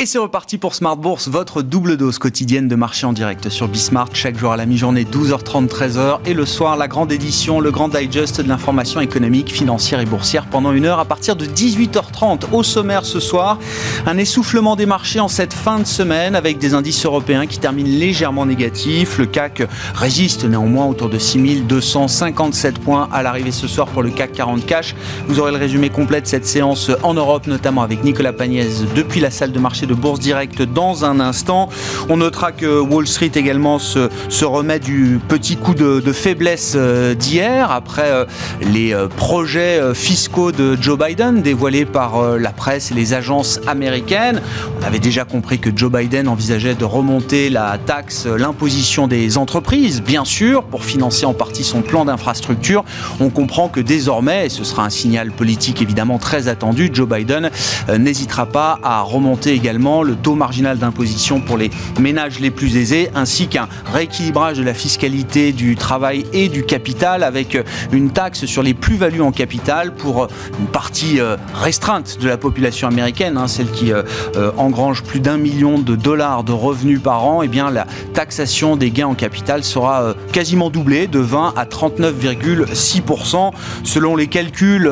Et c'est reparti pour Smart Bourse, votre double dose quotidienne de marché en direct sur Bismart, chaque jour à la mi-journée, 12h30, 13h, et le soir, la grande édition, le grand digest de l'information économique, financière et boursière pendant une heure à partir de 18h30. Au sommaire ce soir, un essoufflement des marchés en cette fin de semaine avec des indices européens qui terminent légèrement négatifs. Le CAC résiste néanmoins autour de 6257 points à l'arrivée ce soir pour le CAC 40 Cash. Vous aurez le résumé complet de cette séance en Europe, notamment avec Nicolas Pagnès depuis la salle de marché de Bourse Directe dans un instant. On notera que Wall Street également se, remet du petit coup de, faiblesse euh, d'hier après euh, les euh, projets fiscaux de Joe Biden dévoilés par la presse et les agences américaines. On avait déjà compris que Joe Biden envisageait de remonter la taxe, l'imposition des entreprises, bien sûr, pour financer en partie son plan d'infrastructure. On comprend que désormais, et ce sera un signal politique évidemment très attendu, Joe Biden n'hésitera pas à remonter également le taux marginal d'imposition pour les ménages les plus aisés, ainsi qu'un rééquilibrage de la fiscalité du travail et du capital, avec une taxe sur les plus-values en capital pour une partie euh, restreinte de la population américaine, hein, celle qui euh, euh, engrange plus d'un million de dollars de revenus par an, et eh bien la taxation des gains en capital sera quasiment doublée de 20 à 39,6%, selon les calculs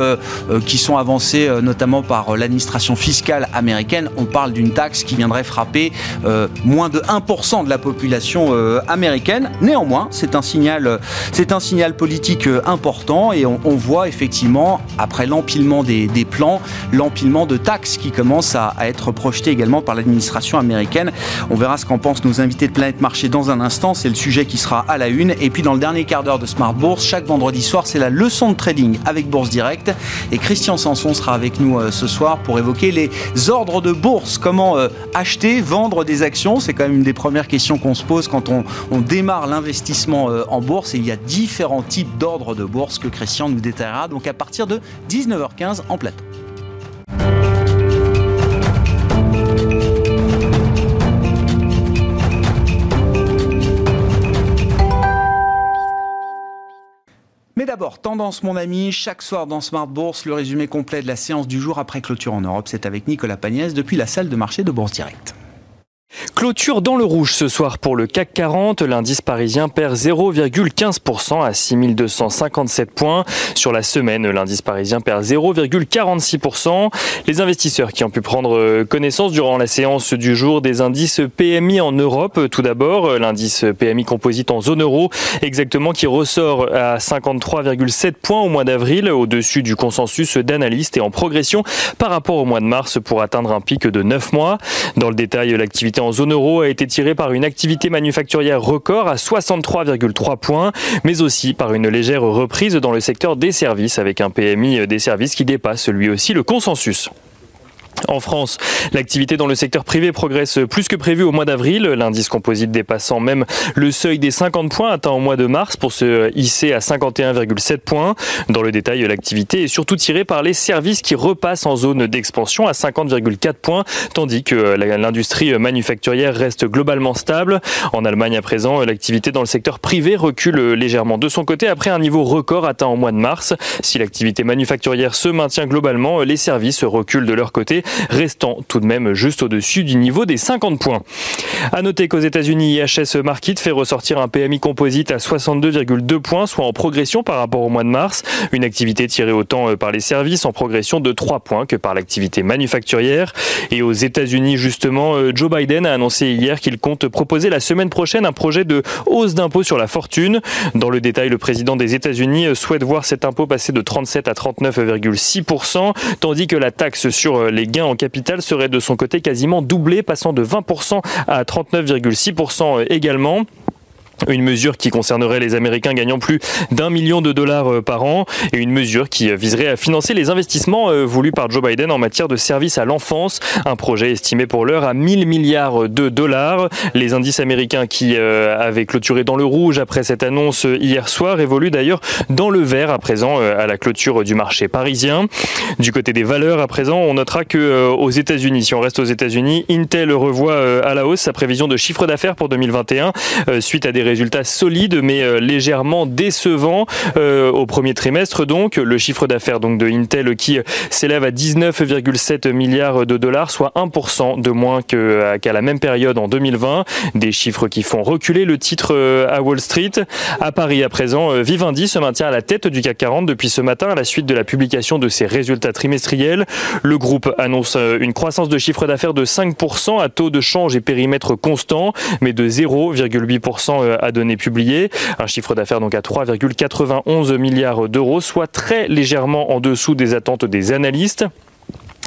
qui sont avancés notamment par l'administration fiscale américaine. On parle d'une taxe qui viendrait frapper euh, moins de 1% de la population euh, américaine. Néanmoins, c'est un signal, c'est un signal politique euh, important et on, voit effectivement, après l'empilement des, plans, l'empilement de taxes qui commence à, être projeté également par l'administration américaine. On verra ce qu'en pensent nos invités de Planète Marché dans un instant. C'est le sujet qui sera à la une. Et puis dans le dernier quart d'heure de Smart Bourse, chaque vendredi soir, c'est la leçon de trading avec Bourse Direct. Et Christian Sanson sera avec nous ce soir pour évoquer les ordres de bourse. Comment acheter, vendre des actions C'est quand même une des premières questions qu'on se pose quand on, démarre l'investissement euh, en bourse. Et il y a différents types d'ordres de bourse que Christian nous détaillera. Donc à partir de 19h15 en plateau. Mais d'abord, tendance mon ami, chaque soir dans Smart Bourse, le résumé complet de la séance du jour après clôture en Europe, c'est avec Nicolas Pagnès depuis la salle de marché de Bourse Direct. Clôture dans le rouge ce soir pour le CAC 40. L'indice parisien perd 0,15% à 6257 points. Sur la semaine, l'indice parisien perd 0,46%. Les investisseurs qui ont pu prendre connaissance durant la séance du jour des indices PMI en Europe. Tout d'abord, l'indice PMI composite en zone euro, exactement qui ressort à 53,7 points au mois d'avril, au-dessus du consensus d'analystes et en progression par rapport au mois de mars pour atteindre un pic de 9 mois. Dans le détail, l'activité en zone euro a été tiré par une activité manufacturière record à 63,3 points, mais aussi par une légère reprise dans le secteur des services avec un PMI des services qui dépasse lui aussi le consensus. En France, l'activité dans le secteur privé progresse plus que prévu au mois d'avril, l'indice composite dépassant même le seuil des 50 points atteint au mois de mars pour se hisser à 51,7 points. Dans le détail, l'activité est surtout tirée par les services qui repassent en zone d'expansion à 50,4 points, tandis que l'industrie manufacturière reste globalement stable. En Allemagne à présent, l'activité dans le secteur privé recule légèrement de son côté après un niveau record atteint au mois de mars. Si l'activité manufacturière se maintient globalement, les services reculent de leur côté restant tout de même juste au-dessus du niveau des 50 points. À noter qu'aux États-Unis, IHS Market fait ressortir un PMI composite à 62,2 points, soit en progression par rapport au mois de mars. Une activité tirée autant euh, par les services en progression de 3 points que par l'activité manufacturière. Et aux États-Unis, justement, euh, Joe Biden a annoncé hier qu'il compte proposer la semaine prochaine un projet de hausse d'impôt sur la fortune. Dans le détail, le président des États-Unis euh, souhaite voir cet impôt passer de 37 à 39,6%, tandis que la taxe sur les en capital serait de son côté quasiment doublé, passant de 20% à 39,6% également. Une mesure qui concernerait les Américains gagnant plus d'un million de dollars euh, par an et une mesure qui euh, viserait à financer les investissements euh, voulus par Joe Biden en matière de services à l'enfance. Un projet estimé pour l'heure à 1000 milliards de dollars. Les indices américains qui avaient clôturé dans le rouge après cette annonce hier soir évoluent d'ailleurs dans le vert à présent à la clôture du marché parisien. Du côté des valeurs à présent, on notera que aux États-Unis, si on reste aux États-Unis, Intel revoit à la hausse sa prévision de chiffre d'affaires pour 2021 suite à des résultats solides mais légèrement décevants au premier trimestre. Donc, le chiffre d'affaires donc de Intel qui s'élève à 19,7 milliards de dollars, soit 1% de moins qu'à la même période en 2020. Des chiffres qui font reculer le titre à Wall Street. À Paris, à présent, Vivendi se maintient à la tête du CAC 40 depuis ce matin à la suite de la publication de ses résultats trimestriels. Le groupe annonce une croissance de chiffre d'affaires de 5% à taux de change et périmètre constant, mais de 0,8% à données publiées. Un chiffre d'affaires donc à 3,91 milliards d'euros, soit très légèrement en dessous des attentes des analystes.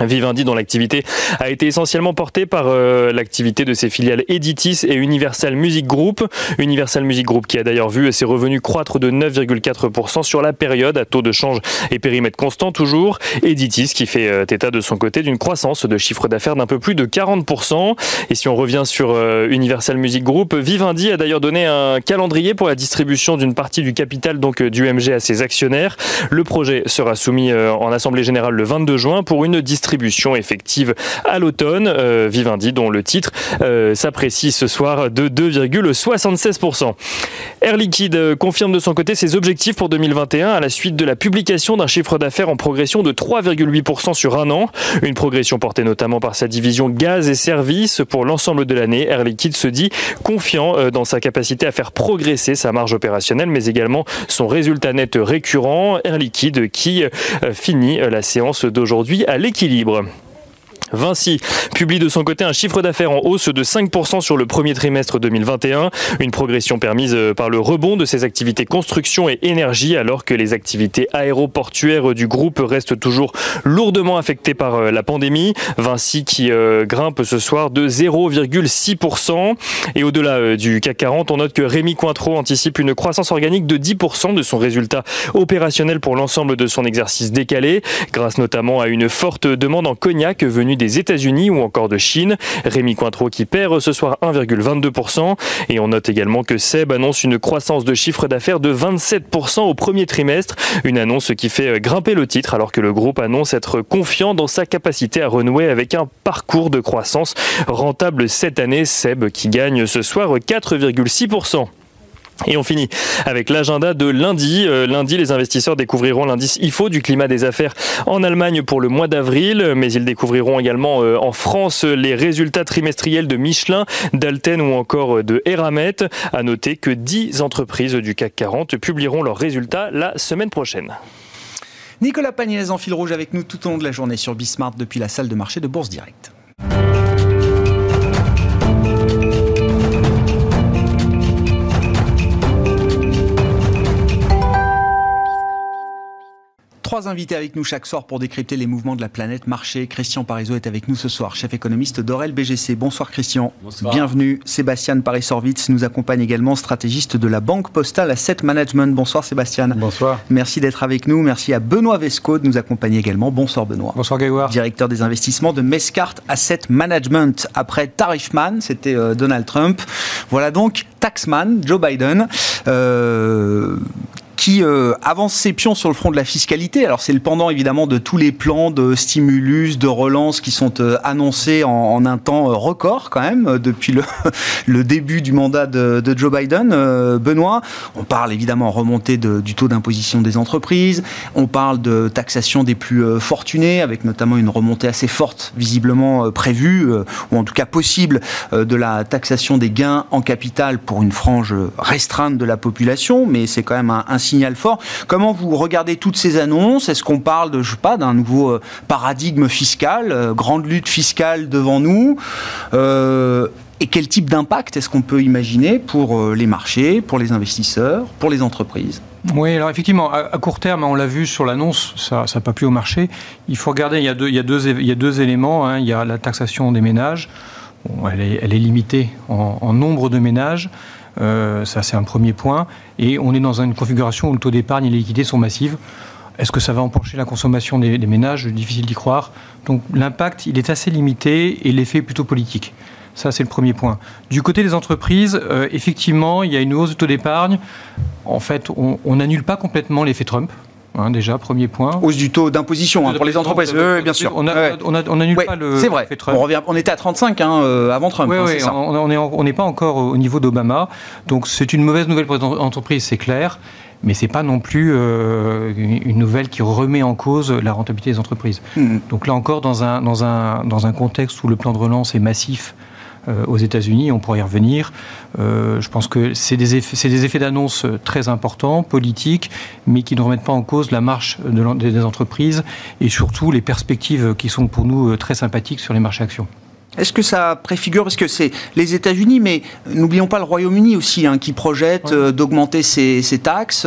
Vivendi, dont l'activité a été essentiellement portée par euh, l'activité de ses filiales Editis et Universal Music Group. Universal Music Group qui a d'ailleurs vu ses revenus croître de 9,4% sur la période à taux de change et périmètre constant toujours. Editis qui fait euh, état de son côté d'une croissance de chiffre d'affaires d'un peu plus de 40%. Et si on revient sur euh, Universal Music Group, Vivendi a d'ailleurs donné un calendrier pour la distribution d'une partie du capital donc du MG à ses actionnaires. Le projet sera soumis en Assemblée Générale le 22 juin pour une distribution distribution effective à l'automne. Euh, Vivendi, dont le titre euh, s'apprécie ce soir de 2,76%. Air Liquide euh, confirme de son côté ses objectifs pour 2021 à la suite de la publication d'un chiffre d'affaires en progression de 3,8% sur un an. Une progression portée notamment par sa division gaz et services pour l'ensemble de l'année. Air Liquide se dit confiant dans sa capacité à faire progresser sa marge opérationnelle, mais également son résultat net récurrent. Air Liquide qui finit la séance d'aujourd'hui à l'équilibre libre. Vinci publie de son côté un chiffre d'affaires en hausse de 5% sur le premier trimestre 2021, une progression permise euh, par le rebond de ses activités construction et énergie alors que les activités aéroportuaires du groupe restent toujours lourdement affectées par euh, la pandémie. Vinci qui euh, grimpe ce soir de 0,6% et au-delà du CAC 40, on note que Rémi Cointreau anticipe une croissance organique de 10% de son résultat opérationnel pour l'ensemble de son exercice décalé, grâce notamment à une forte demande en cognac venue des États-Unis ou encore de Chine. Rémi Cointreau qui perd ce soir 1,22%. Et on note également que Seb annonce une croissance de chiffre d'affaires de 27% au premier trimestre. Une annonce qui fait grimper le titre alors que le groupe annonce être confiant dans sa capacité à renouer avec un parcours de croissance rentable cette année. Seb qui gagne ce soir 4,6%. Et on finit avec l'agenda de lundi. Euh, lundi, les investisseurs découvriront l'indice IFO du climat des affaires en Allemagne pour le mois d'avril, mais ils découvriront également euh, en France les résultats trimestriels de Michelin, d'Alten ou encore de Eramet. À noter que 10 entreprises du CAC 40 publieront leurs résultats la semaine prochaine. Nicolas Pagnès en fil rouge avec nous tout au long de la journée sur Bismart depuis la salle de marché de Bourse Directe. Trois invités avec nous chaque soir pour décrypter les mouvements de la planète marché. Christian Parizeau est avec nous ce soir, chef économiste d'Orel BGC. Bonsoir Christian. Bonsoir. Bienvenue. Sébastien Paris-Sorvitz nous accompagne également, stratégiste de la Banque Postale Asset Management. Bonsoir Sébastien. Bonsoir. Merci d'être avec nous. Merci à Benoît Vesco de nous accompagner également. Bonsoir Benoît. Bonsoir Grégoire. Directeur des investissements de Mescart Asset Management. Après Tarifman, c'était euh, Donald Trump. Voilà donc Taxman, Joe Biden. Euh, qui euh, avance ses pions sur le front de la fiscalité. Alors c'est le pendant évidemment de tous les plans de stimulus, de relance qui sont euh, annoncés en, un temps euh, record quand même depuis le, début du mandat de, Joe Biden. Benoît, on parle évidemment remontée du taux d'imposition des entreprises, on parle de taxation des plus fortunés avec notamment une remontée assez forte visiblement prévue ou en tout cas possible de la taxation des gains en capital pour une frange restreinte de la population, mais c'est quand même un, un signal fort. Comment vous regardez toutes ces annonces? Est-ce qu'on parle de, je sais pas, d'un nouveau euh, paradigme fiscal, euh, grande lutte fiscale devant nous euh, et quel type d'impact est-ce qu'on peut imaginer pour les marchés, pour les investisseurs, pour les entreprises? Oui, alors effectivement, à, court terme, on l'a vu sur l'annonce, ça n'a pas plu au marché. Il faut regarder, il y a deux, éléments. Hein. Il y a la taxation des ménages, elle, est, limitée en nombre de ménages. Euh, ça, c'est un premier point. Et on est dans une configuration où le taux d'épargne et les liquidités sont massives. Est-ce que ça va emporter la consommation des, ménages? Difficile d'y croire. Donc l'impact, il est assez limité et l'effet est plutôt politique. Ça, c'est le premier point. Du côté des entreprises, euh, effectivement, il y a une hausse du taux d'épargne. En fait, on n'annule pas complètement l'effet Trump. Hein, déjà, premier point. Hausse du taux d'imposition hein, pour les entreprises. Oui, bien sûr. On n'annule pas le. C'est vrai. On, revient, on était à 35 hein, euh, avant Trump. Oui, oui on n'est pas encore au niveau d'Obama. Donc c'est une mauvaise nouvelle pour les entreprises, c'est clair. Mais ce n'est pas non plus euh, une nouvelle qui remet en cause la rentabilité des entreprises. Hmm. Donc là encore, dans un, dans, un, dans un contexte où le plan de relance est massif, euh, aux États-Unis, on pourrait y revenir. Euh, je pense que c'est des effets, d'annonce très importants, politiques, mais qui ne remettent pas en cause la marche des entreprises et surtout les perspectives qui sont pour nous euh, très sympathiques sur les marchés actions. Est-ce que ça préfigure, parce que c'est les États-Unis, mais n'oublions pas le Royaume-Uni aussi, hein, qui projette euh, d'augmenter ses, taxes.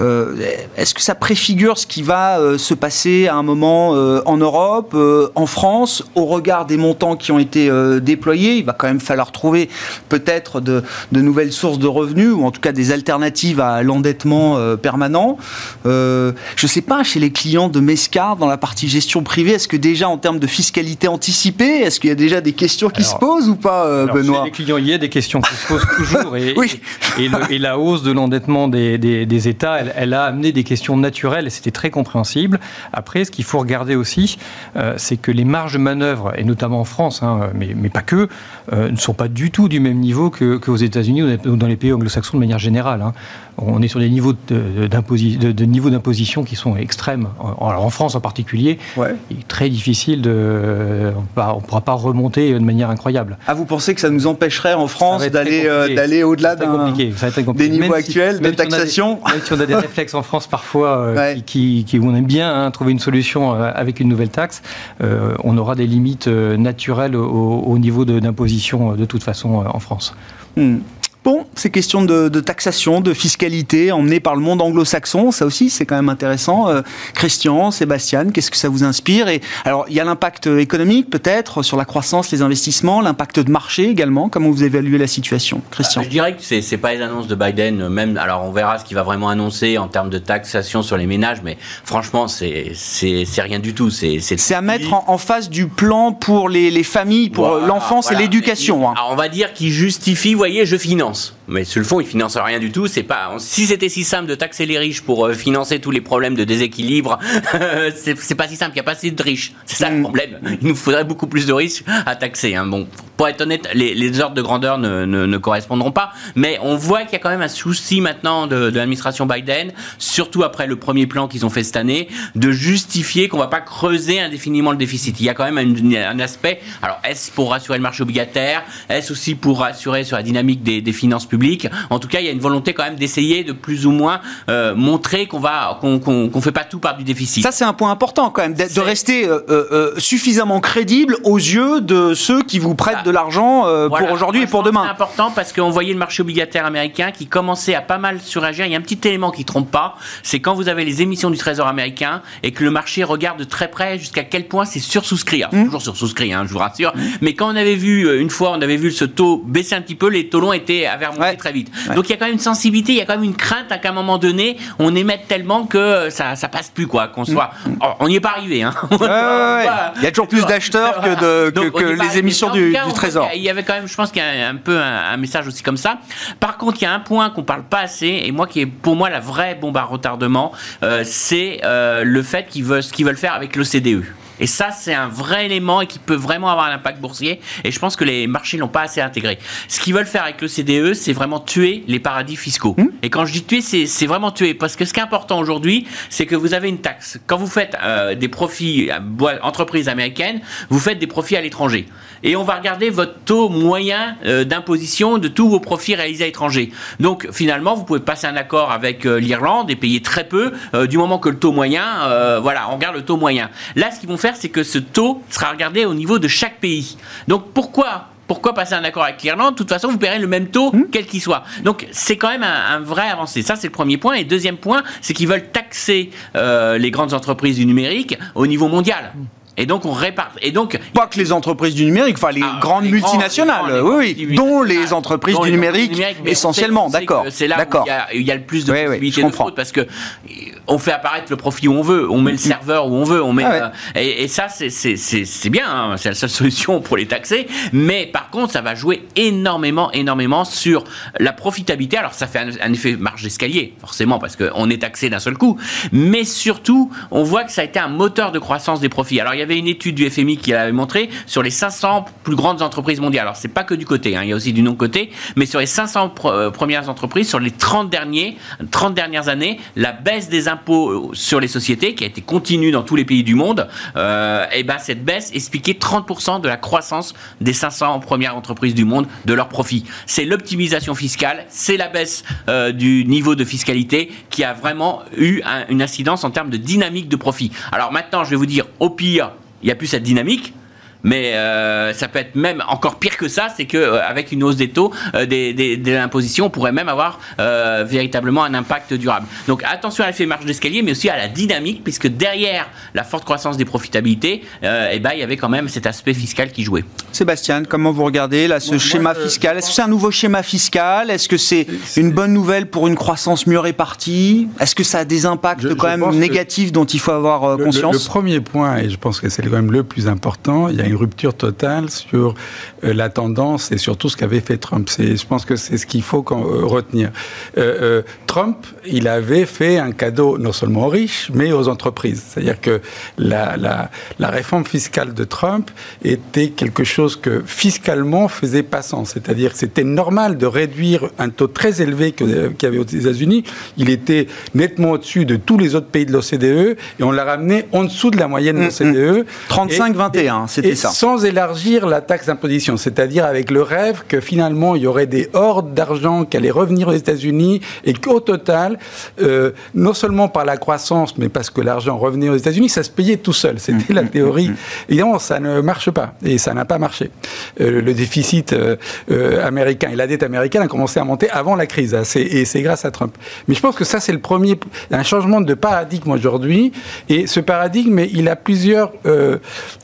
Euh, est-ce que ça préfigure ce qui va euh, se passer à un moment en Europe, en France, au regard des montants qui ont été déployés? Il va quand même falloir trouver peut-être de, nouvelles sources de revenus, ou en tout cas des alternatives à l'endettement permanent. je ne sais pas, chez les clients de Mescar, dans la partie gestion privée, est-ce que déjà en termes de fiscalité anticipée, est-ce qu'il y a déjà des des questions qui se posent ou pas, euh, Benoît les clients, il y a des questions qui se posent toujours. Et, oui. et, la hausse de l'endettement des, États, elle, a amené des questions naturelles et c'était très compréhensible. Après, ce qu'il faut regarder aussi, euh, c'est que les marges de manœuvre, et notamment en France, hein, mais, mais, pas que, euh, ne sont pas du tout du même niveau qu'aux États-Unis ou dans les pays anglo-saxons de manière générale. Hein. On est sur des niveaux d'imposition de, niveau d'imposition qui sont extrêmes. Alors en France en particulier, il est très difficile de. On ne pourra pas remonter de manière incroyable. Ah, vous pensez que ça nous empêcherait en France d'aller euh, d'aller au-delà des niveaux actuels de taxation Même si on a des réflexes en France parfois euh, qui, qui, on aime bien hein, trouver une solution euh, avec une nouvelle taxe, on aura des limites naturelles au, niveau d'imposition de, toute façon en France. Hmm. Bon, ces questions de, taxation, de fiscalité emmenées par le monde anglo-saxon, ça aussi c'est quand même intéressant. Euh, Christian, Sébastien, qu'est-ce que ça vous inspire Et alors, il y a l'impact économique peut-être sur la croissance, les investissements, l'impact de marché également. Comment vous évaluez la situation, Christian Je dirais que c'est c'est pas les annonces de Biden, même. Alors, on verra ce qu'il va vraiment annoncer en termes de taxation sur les ménages, mais franchement, c'est c'est rien du tout. C'est c'est à mettre en, face du plan pour les, les familles, pour l'enfance et l'éducation. Hein. On va dire qu'il justifie, vous voyez, je finance. Mais sur le fond, ils financent rien du tout. C'est pas. Si c'était si simple de taxer les riches pour euh, financer tous les problèmes de déséquilibre, c'est pas si simple. Il n'y a pas assez de riches. C'est ça le mm. problème. Il nous faudrait beaucoup plus de riches à taxer. Hein. Bon, pour être honnête, les, ordres de grandeur ne, ne, correspondront pas. Mais on voit qu'il y a quand même un souci maintenant de, l'administration Biden, surtout après le premier plan qu'ils ont fait cette année, de justifier qu'on va pas creuser indéfiniment le déficit. Il y a quand même un, un aspect. Alors, est-ce pour rassurer le marché obligataire? Est-ce aussi pour rassurer sur la dynamique des, des finances publiques. En tout cas, il y a une volonté quand même d'essayer de plus ou moins euh, montrer qu'on va qu'on qu'on fait pas tout par du déficit. Ça, c'est un point important quand même, de rester euh, euh, suffisamment crédible aux yeux de ceux qui vous prêtent de l'argent pour aujourd'hui et pour demain. C'est important parce qu'on voyait le marché obligataire américain qui commençait à pas mal suragir. Il y a un petit élément qui trompe pas, c'est quand vous avez les émissions du Trésor américain et que le marché regarde de très près jusqu'à quel point c'est sursouscrit. Mmh. Toujours sursouscrit, hein, je vous rassure. Mmh. Mais quand on avait vu une fois, on avait vu ce taux baisser un petit peu, les taux longs étaient à très vite. Donc il y a quand même une sensibilité, il y a quand même une crainte à qu'à un moment donné, on émette tellement que ça, ça passe plus, quoi. Qu'on soit. Mm. Oh, on n'y est pas arrivé, hein. il y a toujours plus d'acheteurs que, de, que, les émissions du, Trésor. Il y avait quand même, je pense qu'il y a un, peu un, message aussi comme ça. Par contre, il y a un point qu'on parle pas assez, et moi qui est pour moi la vraie bombe à retardement, euh, c'est euh, le fait qu'ils veulent, ce qu'ils veulent faire avec l'OCDE. Et ça, c'est un vrai élément et qui peut vraiment avoir un impact boursier. Et je pense que les marchés l'ont pas assez intégré. Ce qu'ils veulent faire avec le CDE, c'est vraiment tuer les paradis fiscaux. Mmh. Et quand je dis tuer, c'est vraiment tuer. Parce que ce qui est important aujourd'hui, c'est que vous avez une taxe. Quand vous faites euh, des profits, euh, entreprises américaines, vous faites des profits à l'étranger. Et on va regarder votre taux moyen euh, d'imposition de tous vos profits réalisés à l'étranger. Donc finalement, vous pouvez passer un accord avec l'Irlande et payer très peu du moment que le taux moyen, voilà, on regarde le taux moyen. Là, ce qu'ils vont faire c'est que ce taux sera regardé au niveau de chaque pays. Donc pourquoi pourquoi passer un accord avec l'Irlande? De toute façon, vous paierez le même taux, hmm? quel qu'il soit. Donc, c'est quand même un, vrai avancé. Ça, c'est le premier point. Et deuxième point, c'est qu'ils veulent taxer euh, les grandes entreprises du numérique au niveau mondial. Et donc on répare. Et donc pas que les entreprises du numérique, enfin les ah, grandes multinationales, oui, oui, dont les entreprises du numérique, essentiellement, d'accord. C'est là où il y, a, le plus de possibilités de fraude parce que on fait apparaître le profit où on veut, on met le mm. serveur où on veut, on met ah euh, et, ça c'est bien, hein, c'est la seule solution pour les taxer. Mais par contre, ça va jouer énormément, énormément sur la profitabilité. Alors ça fait un, effet marge d'escalier, forcément, parce qu'on est taxé d'un seul coup. Mais surtout, on voit que ça a été un moteur de croissance des profits. Alors il y avait une étude du FMI qui avait montré sur les 500 plus grandes entreprises mondiales. Alors c'est pas que du côté, hein, il y a aussi du non-côté, mais sur les 500 euh, premières entreprises, sur les 30 derniers, 30 dernières années, la baisse des impôts sur les sociétés, qui a été continue dans tous les pays du monde, euh, et ben cette baisse expliquait 30% de la croissance des 500 premières entreprises du monde de leurs profits. C'est l'optimisation fiscale, c'est la baisse euh, du niveau de fiscalité qui a vraiment eu une incidence en termes de dynamique de profit. Alors maintenant, je vais vous dire, au pire, il n'y a plus cette dynamique. Mais euh, ça peut être même encore pire que ça, c'est que euh, avec une hausse des taux, euh, des, des, impositions, on pourrait même avoir véritablement un impact durable. Donc attention à l'effet marge d'escalier, mais aussi à la dynamique, puisque derrière la forte croissance des profitabilités, eh ben, il y avait quand même cet aspect fiscal qui jouait. Sébastien, comment vous regardez là ce schéma fiscal? Est-ce que c'est un nouveau schéma fiscal? Est-ce que c'est une bonne nouvelle pour une croissance mieux répartie? Est-ce que ça a des impacts quand même négatifs dont il faut avoir conscience? le, premier point, et je pense que c'est quand même le plus important, il y a une rupture totale sur euh, la tendance et sur tout ce qu'avait fait Trump. Je pense que c'est ce qu'il faut euh, retenir. Euh, Trump, il avait fait un cadeau non seulement aux riches, mais aux entreprises. C'est-à-dire que la, la, la, réforme fiscale de Trump était quelque chose que fiscalement faisait pas sens. C'est-à-dire que c'était normal de réduire un taux très élevé qu'il y avait aux États-Unis. Il était nettement au-dessus de tous les autres pays de l'OCDE et on l'a ramené en dessous de la moyenne de l'OCDE. 35-21, c'était sans élargir la taxe d'imposition, c'est-à-dire avec le rêve que finalement il y aurait des hordes d'argent qui allaient revenir aux États-Unis et qu'au total, euh, non seulement par la croissance, mais parce que l'argent revenait aux États-Unis, ça se payait tout seul. C'était la mmh, mmh, théorie. Mmh, Évidemment, ça ne marche pas et ça n'a pas marché. Euh, le déficit euh, américain et la dette américaine a commencé à monter avant la crise hein, et c'est grâce à Trump. Mais je pense que ça, c'est le premier, un changement de paradigme aujourd'hui et ce paradigme, il a plusieurs,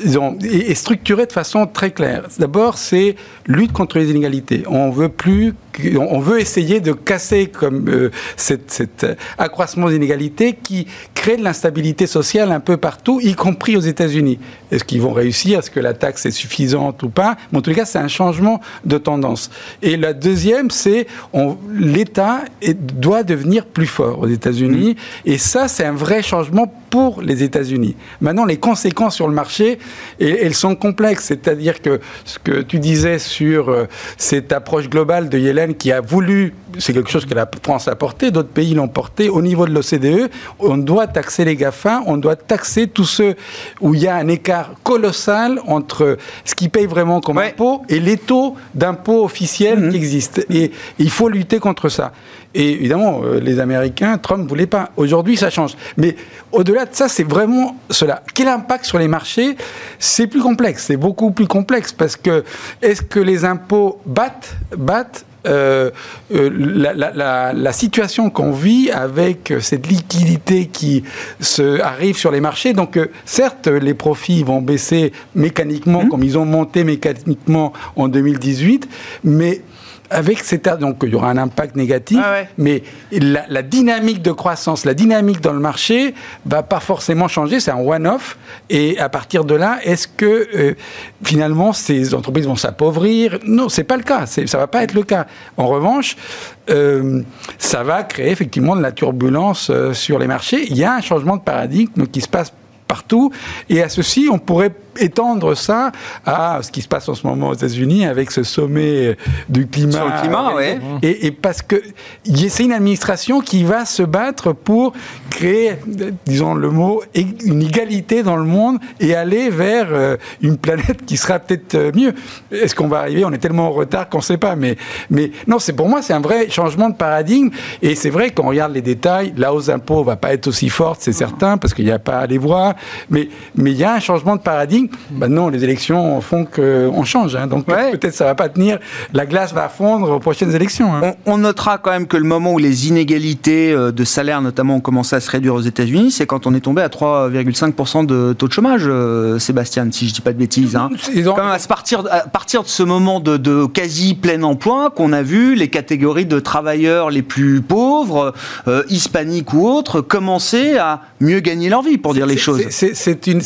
disons, et, structuré de façon très claire. D'abord, c'est lutte contre les inégalités. On veut plus, on veut essayer de casser comme euh, cet, accroissement des inégalités qui crée de l'instabilité sociale un peu partout, y compris aux États-Unis. Est-ce qu'ils vont réussir? Est-ce que la taxe est suffisante ou pas? Mais en tout cas, c'est un changement de tendance. Et la deuxième, c'est l'État doit devenir plus fort aux États-Unis. Mmh. Et ça, c'est un vrai changement pour les États-Unis. Maintenant, les conséquences sur le marché, elles sont complexes. C'est-à-dire que ce que tu disais sur euh, cette approche globale de Yellen qui a voulu, c'est quelque chose que la France a porté, d'autres pays l'ont porté, au niveau de l'OCDE, on doit taxer les GAFA, on doit taxer tous ceux où il y a un écart colossal entre ce qu'ils payent vraiment comme impôt et les taux d'impôt officiels mhm. qui existent. Et il faut lutter contre ça. Et évidemment, euh, les Américains, Trump ne voulait pas. Aujourd'hui, ça change. Mais au-delà de ça, c'est vraiment cela. Quel impact sur les marchés? C'est plus complexe. C'est beaucoup plus complexe parce que est-ce que les impôts battent, battent euh, euh, la, situation qu'on vit avec cette liquidité qui se, arrive sur les marchés. Donc, certes, les profits vont baisser mécaniquement, mmh. comme ils ont monté mécaniquement en 2018, mais avec cet donc il y aura un impact négatif, mais la, dynamique de croissance, la dynamique dans le marché va pas forcément changer, c'est un one-off. Et à partir de là, est-ce que euh, finalement ces entreprises vont s'appauvrir? Non, c'est pas le cas. Ça va pas être le cas. En revanche, euh, ça va créer effectivement de la turbulence euh, sur les marchés. Il y a un changement de paradigme qui se passe partout. Et à ceci, on pourrait étendre ça à ce qui se passe en ce moment aux États-Unis avec ce sommet du climat. Sur le climat, oui. Et, parce que c'est une administration qui va se battre pour créer, disons le mot, une égalité dans le monde et aller vers euh, une planète qui sera peut-être euh, mieux. Est-ce qu'on va arriver? On est tellement en retard qu'on ne sait pas. Mais, mais non, c'est pour moi, c'est un vrai changement de paradigme. Et c'est vrai qu'on regarde les détails, la hausse d'impôts va pas être aussi forte, c'est certain, parce qu'il n'y a pas à les voir. Mais mais il y a un changement de paradigme Maintenant, les élections font qu'on change. Hein. donc peut-être ça va pas tenir. La glace va fondre aux prochaines élections. Hein. On, notera quand même que le moment où les inégalités euh, de salaire, notamment, ont commencé à se réduire aux États-Unis, c'est quand on est tombé à 3,5% de taux de chômage, euh, Sébastien, si je dis pas de bêtises. Hein. Quand même à partir, à partir de ce moment de, de quasi plein emploi qu'on a vu les catégories de travailleurs les plus pauvres, euh, hispaniques ou autres, commencer à mieux gagner leur vie, pour dire les choses. C'est une,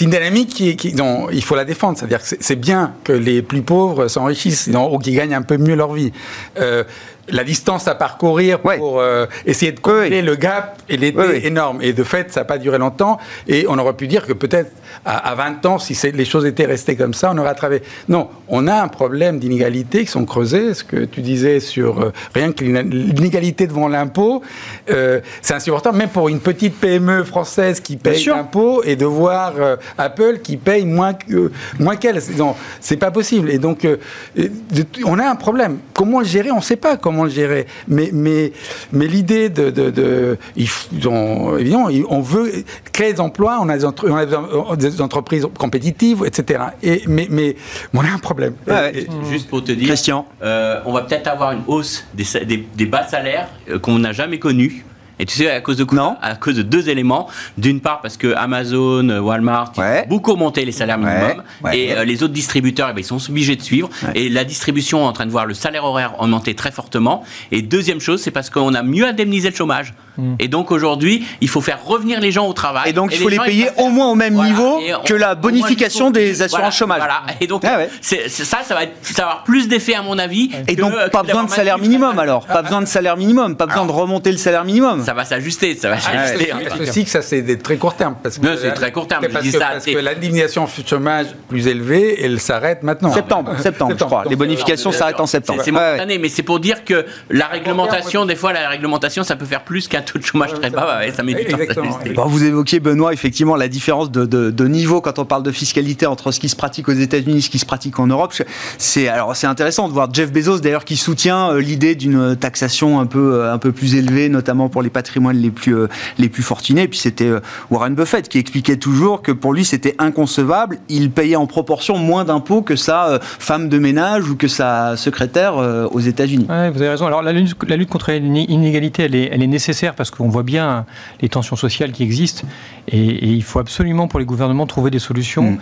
une dynamique qui, qui, dont il faut la défendre. C'est-à-dire que c'est bien que les plus pauvres s'enrichissent ou qu'ils gagnent un peu mieux leur vie. Euh, la distance à parcourir pour euh, essayer de combler le gap, elle était énorme. Et de fait, ça n'a pas duré longtemps. Et on aurait pu dire que peut-être à, 20 ans, si les choses étaient restées comme ça, on aurait attravé. Non, on a un problème d'inégalité qui sont creusées. Ce que tu disais sur euh, rien que l'inégalité devant l'impôt, euh, c'est insupportable, même pour une petite PME française qui paye l'impôt et de voir Apple qui paye moins, moins qu'elle. C'est pas possible. Et donc, on a un problème. Comment le gérer? On ne sait pas comment le gérer. Mais, mais, mais l'idée de, de, évidemment, on veut créer des emplois, on a des, entreprises compétitives, etc. Et, mais, mais on a un problème. Juste pour te dire, Christian. Euh, on va peut-être avoir une hausse des, des bas salaires euh, qu'on n'a jamais connus et tu sais, à cause de quoi non. À cause de deux éléments. D'une part, parce que Amazon, Walmart, ont beaucoup augmenté les salaires minimums. Et euh, les autres distributeurs, eh ben, ils sont obligés de suivre. Et la distribution est en train de voir le salaire horaire augmenter très fortement. Et deuxième chose, c'est parce qu'on a mieux indemnisé le chômage. Hmm. Et donc aujourd'hui, il faut faire revenir les gens au travail. Et donc il faut les, payer au moins au même niveau que la bonification des assurances chômage. Voilà. Et donc ah ça, ça va, être, ça va avoir plus d'effet à mon avis. Et donc pas besoin de salaire minimum alors. Pas besoin de salaire minimum. Pas besoin de remonter le salaire minimum. Ça va s'ajuster. Ça va s'ajuster. Je sais que ça c'est des très court terme. Parce que non, c'est très court terme. Parce, que, l'indemnisation chômage plus élevée, elle s'arrête maintenant. Septembre, septembre, je crois. Les bonifications s'arrêtent en septembre. C'est année, mais c'est pour dire que la réglementation, des fois, la réglementation, ça peut faire plus qu'un taux de chômage très bas ça met du temps. vous évoquiez, Benoît, effectivement, la différence de, niveau quand on parle de fiscalité entre ce qui se pratique aux États-Unis et ce qui se pratique en Europe. C'est alors c'est intéressant de voir Jeff Bezos d'ailleurs qui soutient euh, l'idée d'une taxation un peu euh, un peu plus élevée, notamment pour les patrimoines les plus euh, les plus fortunés. Et puis c'était Warren Buffett qui expliquait toujours que pour lui c'était inconcevable. Il payait en proportion moins d'impôts que sa femme de ménage ou que sa secrétaire aux États-Unis. vous avez raison. Alors la lutte, la lutte contre l'inégalité, elle est, elle est nécessaire parce qu'on voit bien les tensions sociales qui existent. Et, il faut absolument pour les gouvernements trouver des solutions. Mm.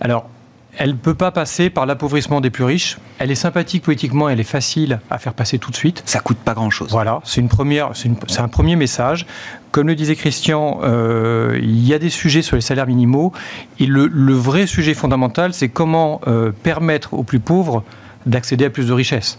Alors, elle ne peut pas passer par l'appauvrissement des plus riches. Elle est sympathique politiquement, elle est facile à faire passer tout de suite. Ça coûte pas grand-chose. Voilà, c'est une première, c'est un premier message. Comme le disait Christian, euh, il y a des sujets sur les salaires minimaux. Et le, vrai sujet fondamental, c'est comment euh, permettre aux plus pauvres d'accéder à plus de richesses.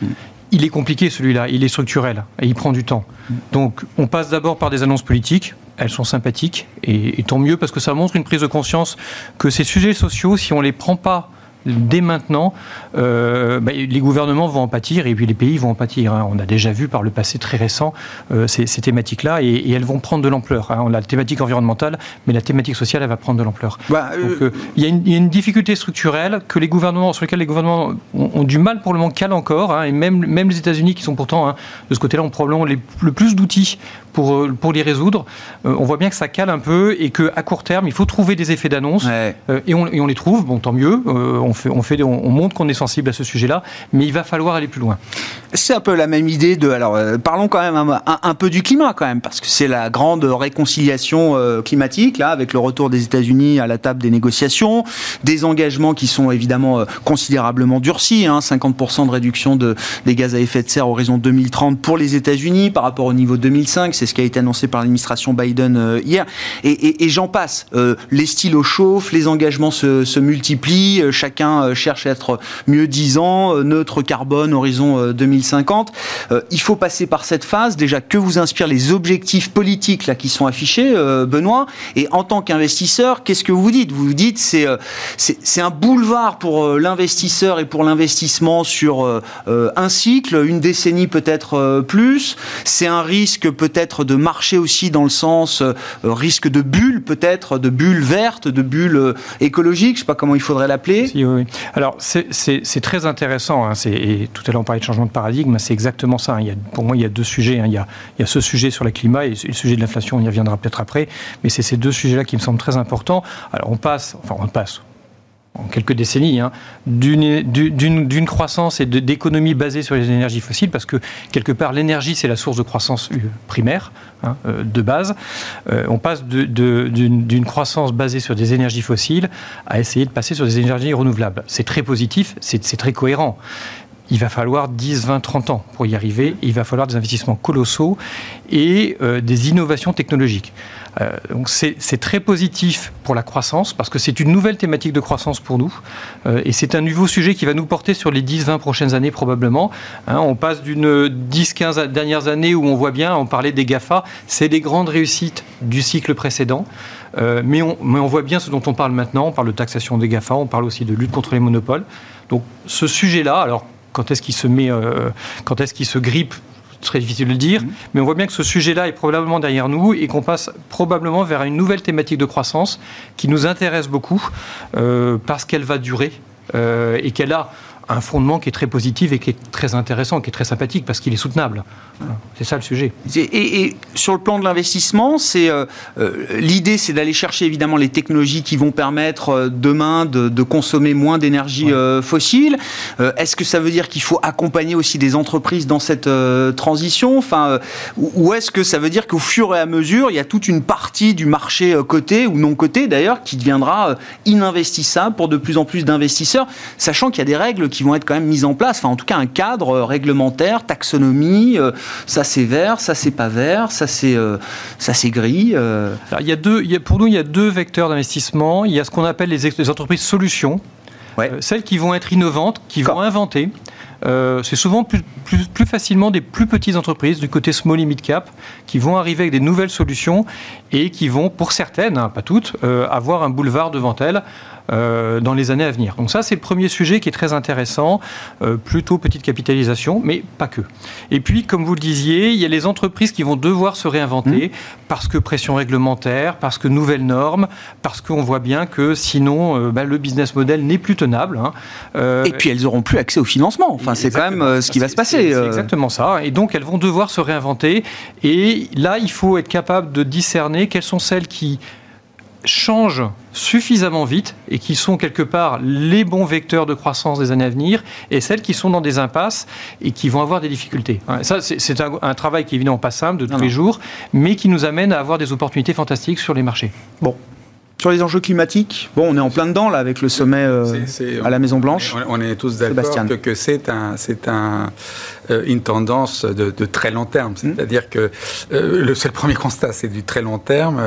Il est compliqué celui-là, il est structurel et il prend du temps. Donc on passe d'abord par des annonces politiques, elles sont sympathiques et, tant mieux parce que ça montre une prise de conscience que ces sujets sociaux, si on ne les prend pas dès maintenant, euh, bah, les gouvernements vont en pâtir et puis les pays vont en pâtir. Hein. On a déjà vu par le passé très récent euh, ces, thématiques-là et, elles vont prendre de l'ampleur. Hein. On a la thématique environnementale, mais la thématique sociale, elle va prendre de l'ampleur. Bah, euh, il, y a une, difficulté structurelle que les gouvernements, sur lesquelles les gouvernements ont, du mal pour le moment, calent encore, hein. et même, même les États-Unis qui sont pourtant, de ce côté-là, ont probablement le plus d'outils pour, pour les résoudre. on voit bien que ça cale un peu et qu'à court terme, il faut trouver des effets d'annonce et, on, et, on, les trouve, bon, tant mieux. on, fait, on, fait, on, montre qu'on est sensible à ce sujet-là, mais il va falloir aller plus loin. C'est un peu la même idée de. Alors, euh, parlons quand même un, peu du climat, quand même, parce que c'est la grande réconciliation euh, climatique, là, avec le retour des États-Unis à la table des négociations, des engagements qui sont évidemment euh, considérablement durcis, hein, 50% de réduction de, des gaz à effet de serre horizon 2030 pour les États-Unis par rapport au niveau 2005, c'est ce qui a été annoncé par l'administration Biden hier, et, j'en passe. les stylos chauffent, les engagements se, multiplient, chacun cherche à être mieux disant, neutre carbone horizon 2030 2050. Euh, il faut passer par cette phase. Déjà, que vous inspirent les objectifs politiques là qui sont affichés, euh, Benoît? Et en tant qu'investisseur, qu'est-ce que vous dites? Vous vous dites c'est euh, c'est un boulevard pour l'investisseur et pour l'investissement sur un cycle, une décennie peut-être plus. C'est un risque peut-être de marché aussi dans le sens risque de bulle peut-être, de bulle verte, de bulle écologique, je ne sais pas comment il faudrait l'appeler. Alors c'est très intéressant, hein. et tout à l'heure on parlait de changement de paradigme, c'est exactement ça. Hein. Pour moi il y a deux sujets, hein. il, y a, il, y a, ce sujet sur le climat et le sujet de l'inflation, on y reviendra peut-être après, mais c'est ces deux sujets-là qui me semblent très importants. Alors on passe, enfin on passe, en quelques décennies, hein, d'une croissance et d'économie basée sur les énergies fossiles, parce que quelque part l'énergie c'est la source de croissance euh, primaire, hein, euh, de base. Euh, on passe d'une croissance basée sur des énergies fossiles à essayer de passer sur des énergies renouvelables. C'est très positif, c'est très cohérent il va falloir 10, 20, 30 ans pour y arriver. il va falloir des investissements colossaux et des innovations technologiques. Euh, donc c'est très positif pour la croissance parce que c'est une nouvelle thématique de croissance pour nous euh, et c'est un nouveau sujet qui va nous porter sur les 10-20 prochaines années probablement. Hein, on passe d'une 10-15 dernières années où on voit bien, on parlait des GAFA, c'est les grandes réussites du cycle précédent. Euh, mais, on, mais on voit bien ce dont on parle maintenant, on parle de taxation des GAFA, on parle aussi de lutte contre les monopoles. Donc ce sujet-là, alors quand est-ce qu'il se met, quand est-ce qu'il se grippe très difficile de le dire, mhm. mais on voit bien que ce sujet-là est probablement derrière nous et qu'on passe probablement vers une nouvelle thématique de croissance qui nous intéresse beaucoup euh, parce qu'elle va durer euh, et qu'elle a un fondement qui est très positif et qui est très intéressant, qui est très sympathique parce qu'il est soutenable. C'est ça le sujet. Et, sur le plan de l'investissement, c'est euh, euh, l'idée, c'est d'aller chercher évidemment les technologies qui vont permettre euh, demain de, consommer moins d'énergie fossile. Est-ce que ça veut dire qu'il faut accompagner aussi des entreprises dans cette transition? Enfin, ou est-ce que ça veut dire qu'au fur et à mesure, il y a toute une partie du marché coté ou non coté d'ailleurs qui deviendra ininvestissable pour de plus en plus d'investisseurs, sachant qu'il y a des règles qui vont être quand même mises en place. Enfin, en tout cas, un cadre réglementaire, taxonomie ça c'est vert, ça c'est pas vert, ça c'est euh, ça c'est gris. Euh. il y a deux, il y a, pour nous, il y a deux vecteurs d'investissement. Il y a ce qu'on appelle les, entreprises solutions, euh, celles qui vont être innovantes, qui vont inventer. c'est souvent plus, plus, plus, facilement des plus petites entreprises du côté small et mid cap qui vont arriver avec des nouvelles solutions et qui vont, pour certaines, hein, pas toutes, avoir un boulevard devant elles euh, dans les années à venir. Donc ça, c'est le premier sujet qui est très intéressant, euh, plutôt petite capitalisation, mais pas que. Et puis, comme vous le disiez, il y a les entreprises qui vont devoir se réinventer mmh. parce que pression réglementaire, parce que nouvelles normes, parce qu'on voit bien que sinon, euh, bah, le business model n'est plus tenable. Hein. Et puis, elles n'auront plus accès au financement. Enfin, c'est quand même ce qui va se passer. C'est exactement ça. Et donc, elles vont devoir se réinventer. Et là, il faut être capable de discerner quelles sont celles qui changent suffisamment vite et qui sont quelque part les bons vecteurs de croissance des années à venir et celles qui sont dans des impasses et qui vont avoir des difficultés. Ça, c'est un, travail qui est évidemment pas simple de tous les jours, mais qui nous amène à avoir des opportunités fantastiques sur les marchés. Bon, sur les enjeux climatiques, bon, on est en plein dedans là avec le sommet euh, à la Maison Blanche. On, est tous d'accord que, que c'est un, c'est un, une tendance de, très long terme. Hmm. C'est-à-dire que euh, le, seul premier constat, c'est du très long terme.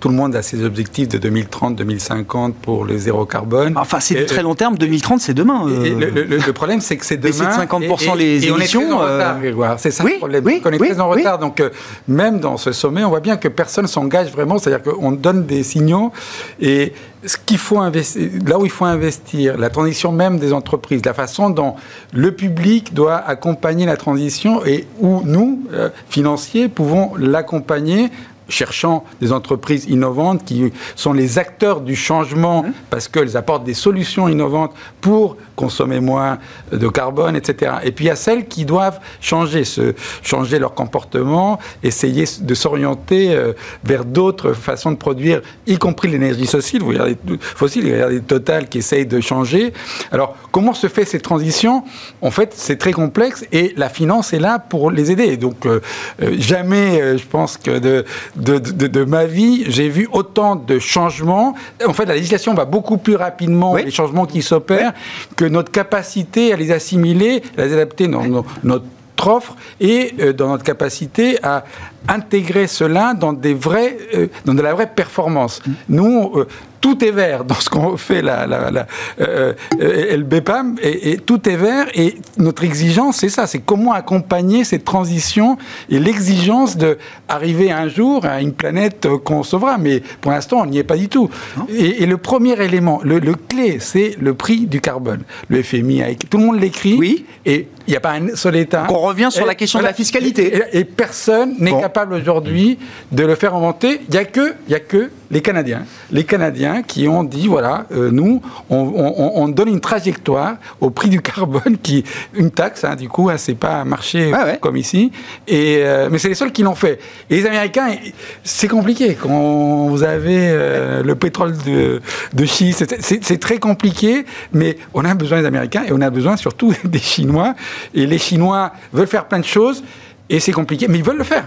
tout le monde a ses objectifs de 2030-2050 pour le zéro carbone. Enfin, c'est du très long terme. 2030, c'est demain. le, problème, c'est que c'est demain. c'est 50% les émissions. C'est ça le problème. Oui, on est très en retard. Donc, même dans ce sommet, on voit bien que personne s'engage vraiment. C'est-à-dire qu'on donne des signaux et ce qu'il faut investir, là où il faut investir, la transition même des entreprises, la façon dont le public doit accompagner la transition et où nous, euh, financiers, pouvons l'accompagner cherchant des entreprises innovantes qui sont les acteurs du changement mmh. parce qu'elles apportent des solutions innovantes pour consommer moins de carbone, etc. Et puis il y a celles qui doivent changer, se, changer leur comportement, essayer de s'orienter euh, vers d'autres façons de produire, y compris l'énergie fossile. Vous regardez, fossile, vous regardez Total qui essaye de changer. Alors comment se fait cette transition? En fait, c'est très complexe et la finance est là pour les aider. Donc euh, euh, jamais, je pense que de de, ma vie, j'ai vu autant de changements. En fait, la législation va beaucoup plus rapidement, les changements qui s'opèrent, que notre capacité à les assimiler, à les adapter dans notre offre et euh, dans notre capacité à intégrer cela dans des vrais, euh, dans de la vraie performance. Nous, euh, tout est vert dans ce qu'on fait la, la, la euh, LBPAM et, et, tout est vert et notre exigence c'est ça, c'est comment accompagner cette transition et l'exigence de arriver un jour à une planète qu'on sauvera. Mais pour l'instant, on n'y est pas du tout. Et, et, le premier élément, le, le clé, c'est le prix du carbone. Le FMI, tout le monde l'écrit. Oui. Et il n'y a pas un seul État. on revient sur la question de la fiscalité. Et, personne n'est capable capable aujourd'hui de le faire remonter. Il n'y a, que, y a que les Canadiens. Les Canadiens qui ont dit, voilà, euh, nous, on, donne une trajectoire au prix du carbone, qui une taxe, hein, du coup, hein, c'est pas un marché comme ici. Et, euh, mais c'est les seuls qui l'ont fait. Et les Américains, c'est compliqué. Quand vous avez euh, le pétrole de, de schiste, c'est très compliqué, mais on a besoin des Américains et on a besoin surtout des Chinois. Et les Chinois veulent faire plein de choses. Et c'est compliqué, mais ils veulent le faire.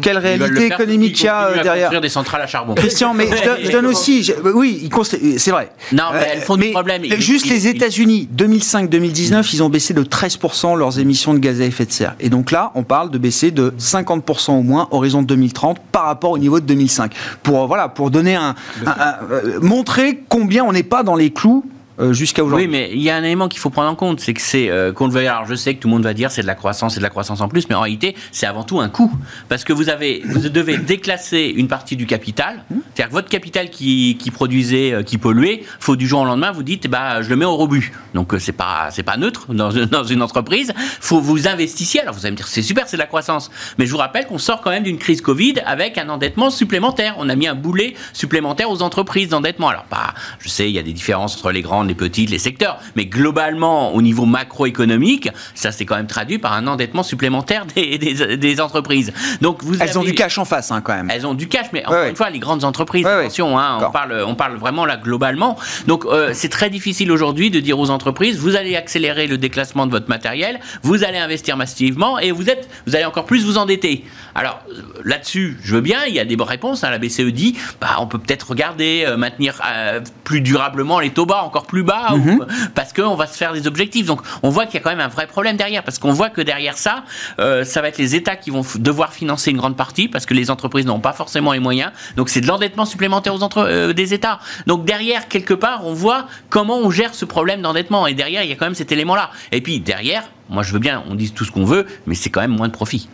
Quelle réalité économique il y a euh, derrière des centrales à charbon. Christian, mais je, donne aussi, oui, c'est vrai. Non, mais elles font du problème. Juste les États-Unis, 2005-2019, ils ont baissé de 13% leurs émissions de gaz à effet de serre. Et donc là, on parle de baisser de 50% au moins horizon 2030 par rapport au niveau de 2005. Pour voilà, pour donner un, euh, montrer combien on n'est pas dans les clous euh, jusqu'à aujourd'hui. Oui, mais il y a un élément qu'il faut prendre en compte, c'est que c'est euh, qu'on le. Alors, je sais que tout le monde va dire c'est de la croissance, c'est de la croissance en plus, mais en réalité, c'est avant tout un coût, parce que vous avez, vous devez déclasser une partie du capital, c'est-à-dire que votre capital qui, produisait, euh, qui polluait, faut du jour au lendemain vous dites, bah, je le mets au rebut. Donc c'est pas, c'est pas neutre dans, une entreprise. Faut vous investissiez. Alors vous allez me dire c'est super, c'est de la croissance, mais je vous rappelle qu'on sort quand même d'une crise Covid avec un endettement supplémentaire. On a mis un boulet supplémentaire aux entreprises d'endettement. Alors pas, je sais, il y a des différences entre les grands les petites, les secteurs. Mais globalement, au niveau macroéconomique, ça s'est quand même traduit par un endettement supplémentaire des, des, entreprises. Donc vous elles ont du cash en face, hein, quand même. Elle ont du cash, mais encore une fois, les grandes entreprises, attention, hein, on parle, on parle vraiment là globalement. Donc euh, c'est très difficile aujourd'hui de dire aux entreprises, vous allez accélérer le déclassement de votre matériel, vous allez investir massivement et vous êtes, vous allez encore plus vous endetter. Alors là-dessus, je veux bien, il y a des bonnes réponses. Hein, la BCE dit, bah, on peut peut-être regarder, euh, maintenir euh, plus durablement les taux bas, encore plus bas, mhm. parce qu'on va se faire des objectifs. Donc on voit qu'il y a quand même un vrai problème derrière, parce qu'on voit que derrière ça, euh, ça va être les États qui vont devoir financer une grande partie, parce que les entreprises n'ont pas forcément les moyens. Donc c'est de l'endettement supplémentaire aux entre euh, des États. Donc derrière, quelque part, on voit comment on gère ce problème d'endettement. Et derrière, il y a quand même cet élément-là. Et puis derrière, moi je veux bien, on dise tout ce qu'on veut, mais c'est quand même moins de profit.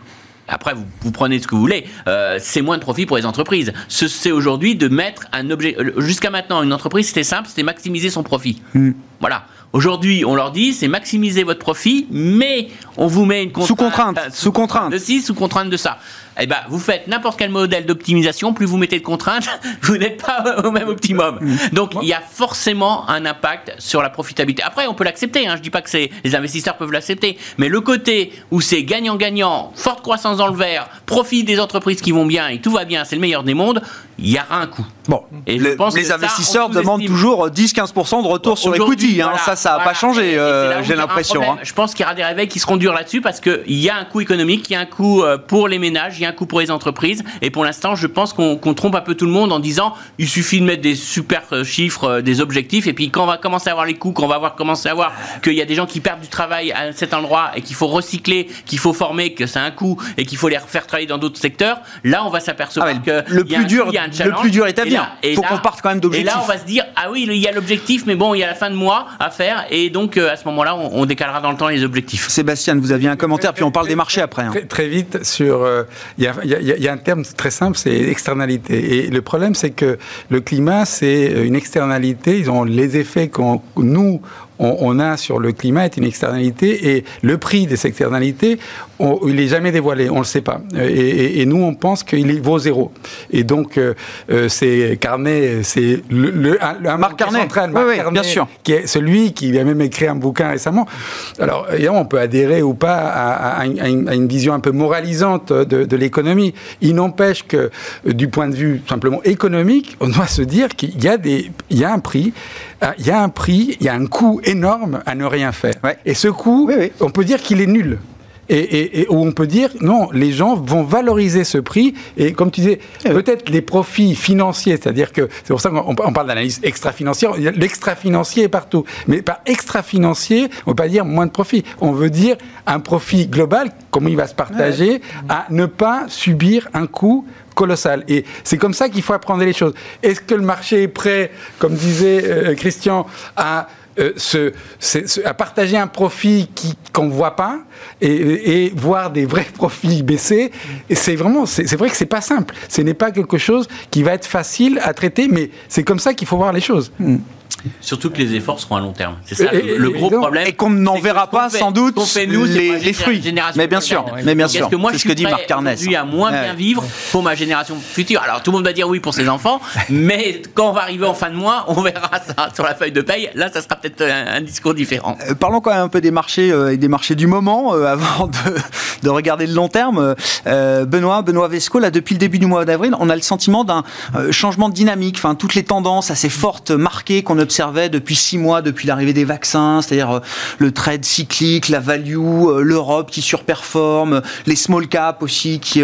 Après, vous, prenez ce que vous voulez. Euh, c'est moins de profit pour les entreprises. C'est aujourd'hui de mettre un objet. Euh, jusqu'à maintenant, une entreprise, c'était simple, c'était maximiser son profit. Hmm. Voilà. Aujourd'hui, on leur dit, c'est maximiser votre profit, mais on vous met une contrainte. Sous contrainte. Euh, sous, contrainte. De ci, sous contrainte de ça eh ben, vous faites n'importe quel modèle d'optimisation, plus vous mettez de contraintes, vous n'êtes pas au même optimum. Mm. Donc, il y a forcément un impact sur la profitabilité. Après, on peut l'accepter. Hein. Je dis pas que les investisseurs peuvent l'accepter, mais le côté où c'est gagnant-gagnant, forte croissance dans le vert, profit des entreprises qui vont bien et tout va bien, c'est le meilleur des mondes, il y aura un coût. Bon, et je pense les investisseurs demandent toujours 10-15% de retour sur equity. Hein. ça, ça n'a pas changé, euh, j'ai l'impression. Hein. Je pense qu'il y aura des réveils qui seront durs là-dessus parce qu'il y a un coût économique, il y a un coût euh, pour les ménages, il y a un coût pour les entreprises. Et pour l'instant, je pense qu'on trompe un peu tout le monde en disant il suffit de mettre des super euh, chiffres, des objectifs, et puis quand on va commencer à voir les coûts, quand on va voir commencer à voir qu'il y a des gens qui perdent du travail à cet endroit et qu'il faut recycler, qu'il faut former, que c'est un coût et qu'il faut les refaire travailler dans d'autres secteurs, là, on va s'apercevoir ah que le plus dur, le plus dur est à venir. Il faut qu'on parte quand même d'objectifs. Et là, on va se dire, ah oui, il y a l'objectif, mais bon, il y a la fin de mois à faire. Et donc, euh, à ce moment-là, on, décalera dans le temps les objectifs. Sébastien, vous aviez un commentaire, puis on parle des marchés après. Hein. Très, vite, sur. Euh, il y, a un terme très simple, c'est externalité. Et le problème, c'est que le climat, c'est une externalité. Ils ont les effets qu'on nous on, a sur le climat est une externalité et le prix de cette externalité, il n'est jamais dévoilé, on ne le sait pas. Et, nous, on pense qu'il vaut zéro. Et donc, euh, euh, c'est Carnet, c'est le, un, Marc Carnet, central, bien sûr. qui est celui qui a même écrit un bouquin récemment. Alors, évidemment, on peut adhérer ou pas à, une, vision un peu moralisante de, l'économie. Il n'empêche que, du point de vue simplement économique, on doit se dire qu'il y a des, il y a un prix ah, il y a un prix, il y a un coût énorme à ne rien faire. Et ce coût, on peut dire qu'il est nul. Et, où on peut dire non, les gens vont valoriser ce prix. Et comme tu disais, eh peut-être les profits financiers, c'est-à-dire que c'est pour ça qu'on parle d'analyse extra-financière, l'extra-financier est partout, mais par extra-financier, on ne veut pas dire moins de profit, on veut dire un profit global, comment il va se partager, à ne pas subir un coût colossal. Et c'est comme ça qu'il faut apprendre les choses. Est-ce que le marché est prêt, comme disait euh, Christian, à euh, à partager un profit qu'on ne voit pas et, voir des vrais profits baisser. C'est vraiment, c'est vrai que c'est pas simple. Ce n'est pas quelque chose qui va être facile à traiter, mais c'est comme ça qu'il faut voir les choses. Hmm. Surtout que les efforts seront à long terme. C'est ça le, le gros problème. Et qu'on n'en verra pas sans doute nous, les, les fruits. Mais bien sûr, mais bien sûr. Parce que moi, je ce que dit Marc Carnès. Aujourd'hui, à moins bien vivre pour ma génération future. Alors tout le monde va dire oui pour ses enfants, mais quand on va arriver en fin de mois, on verra ça sur la feuille de paye. Là, ça sera peut-être un, discours différent. Euh, parlons quand même un peu des marchés euh, et des marchés du moment euh, avant de, de, regarder le long terme. Benoît, Benoît Vesco, là depuis le début du mois d'avril, on a le sentiment d'un changement de dynamique. Enfin, toutes les tendances assez fortes, marquées qu'on observait depuis six mois, depuis l'arrivée des vaccins, c'est-à-dire le trade cyclique, la value, l'Europe qui surperforme, les small caps aussi qui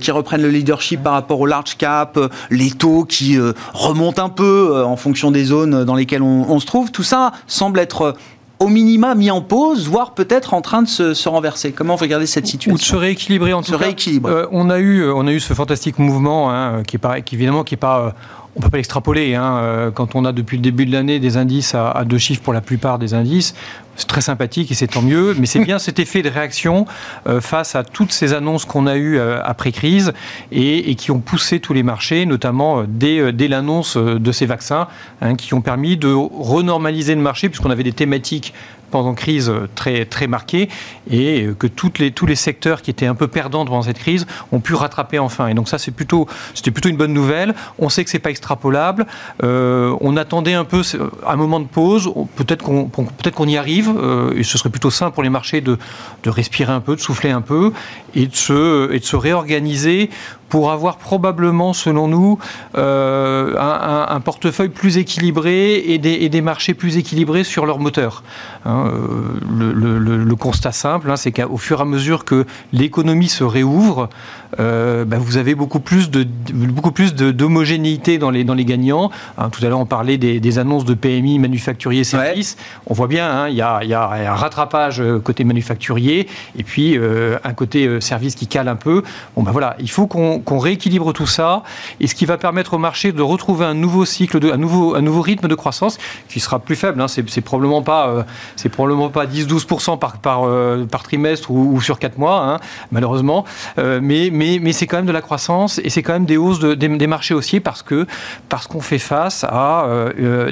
qui reprennent le leadership par rapport au large cap, les taux qui remontent un peu en fonction des zones dans lesquelles on, on se trouve. Tout ça semble être au minima mis en pause, voire peut-être en train de se, renverser. Comment vous regardez cette situation Ou de se rééquilibrer en tout cas. Euh, on a eu, on a eu ce fantastique mouvement hein, qui est pas, qui évidemment qui est pas euh, on peut pas l'extrapoler. Hein, euh, quand on a depuis le début de l'année des indices à, deux chiffres pour la plupart des indices, c'est très sympathique et c'est tant mieux. Mais c'est bien cet effet de réaction euh, face à toutes ces annonces qu'on a eues euh, après crise et, qui ont poussé tous les marchés, notamment dès, dès l'annonce de ces vaccins, hein, qui ont permis de renormaliser le marché puisqu'on avait des thématiques pendant crise très, très marquée et que toutes les, tous les secteurs qui étaient un peu perdants pendant cette crise ont pu rattraper enfin. Et donc ça, c'est plutôt, c'était plutôt une bonne nouvelle. On sait que c'est pas extrapolable. Euh, on attendait un peu un moment de pause. Peut-être qu'on peut-être qu'on y arrive. Euh, et ce serait plutôt sain pour les marchés de, de respirer un peu, de souffler un peu et de se, et de se réorganiser pour avoir probablement, selon nous, euh, un, portefeuille plus équilibré et des, marchés plus équilibrés sur leur moteur. Hein, euh, le, le, constat simple, hein, c'est qu'au fur et à mesure que l'économie se réouvre, euh, ben vous avez beaucoup plus de beaucoup plus d'homogénéité dans les dans les gagnants. Hein, tout à l'heure, on parlait des, des, annonces de PMI manufacturier services. On voit bien, il y, a, y, a, un rattrapage côté manufacturier et puis un côté service qui cale un peu. Bon ben voilà, il faut qu'on rééquilibre tout ça, et ce qui va permettre au marché de retrouver un nouveau cycle, de, un, nouveau, un nouveau rythme de croissance qui sera plus faible. Hein. C'est probablement pas, euh, c'est probablement pas 10-12% par, par, euh, par trimestre ou, sur 4 mois, hein, malheureusement. Euh, mais mais, c'est quand même de la croissance et c'est quand même des hausses de, des, marchés haussiers parce que parce qu'on fait face à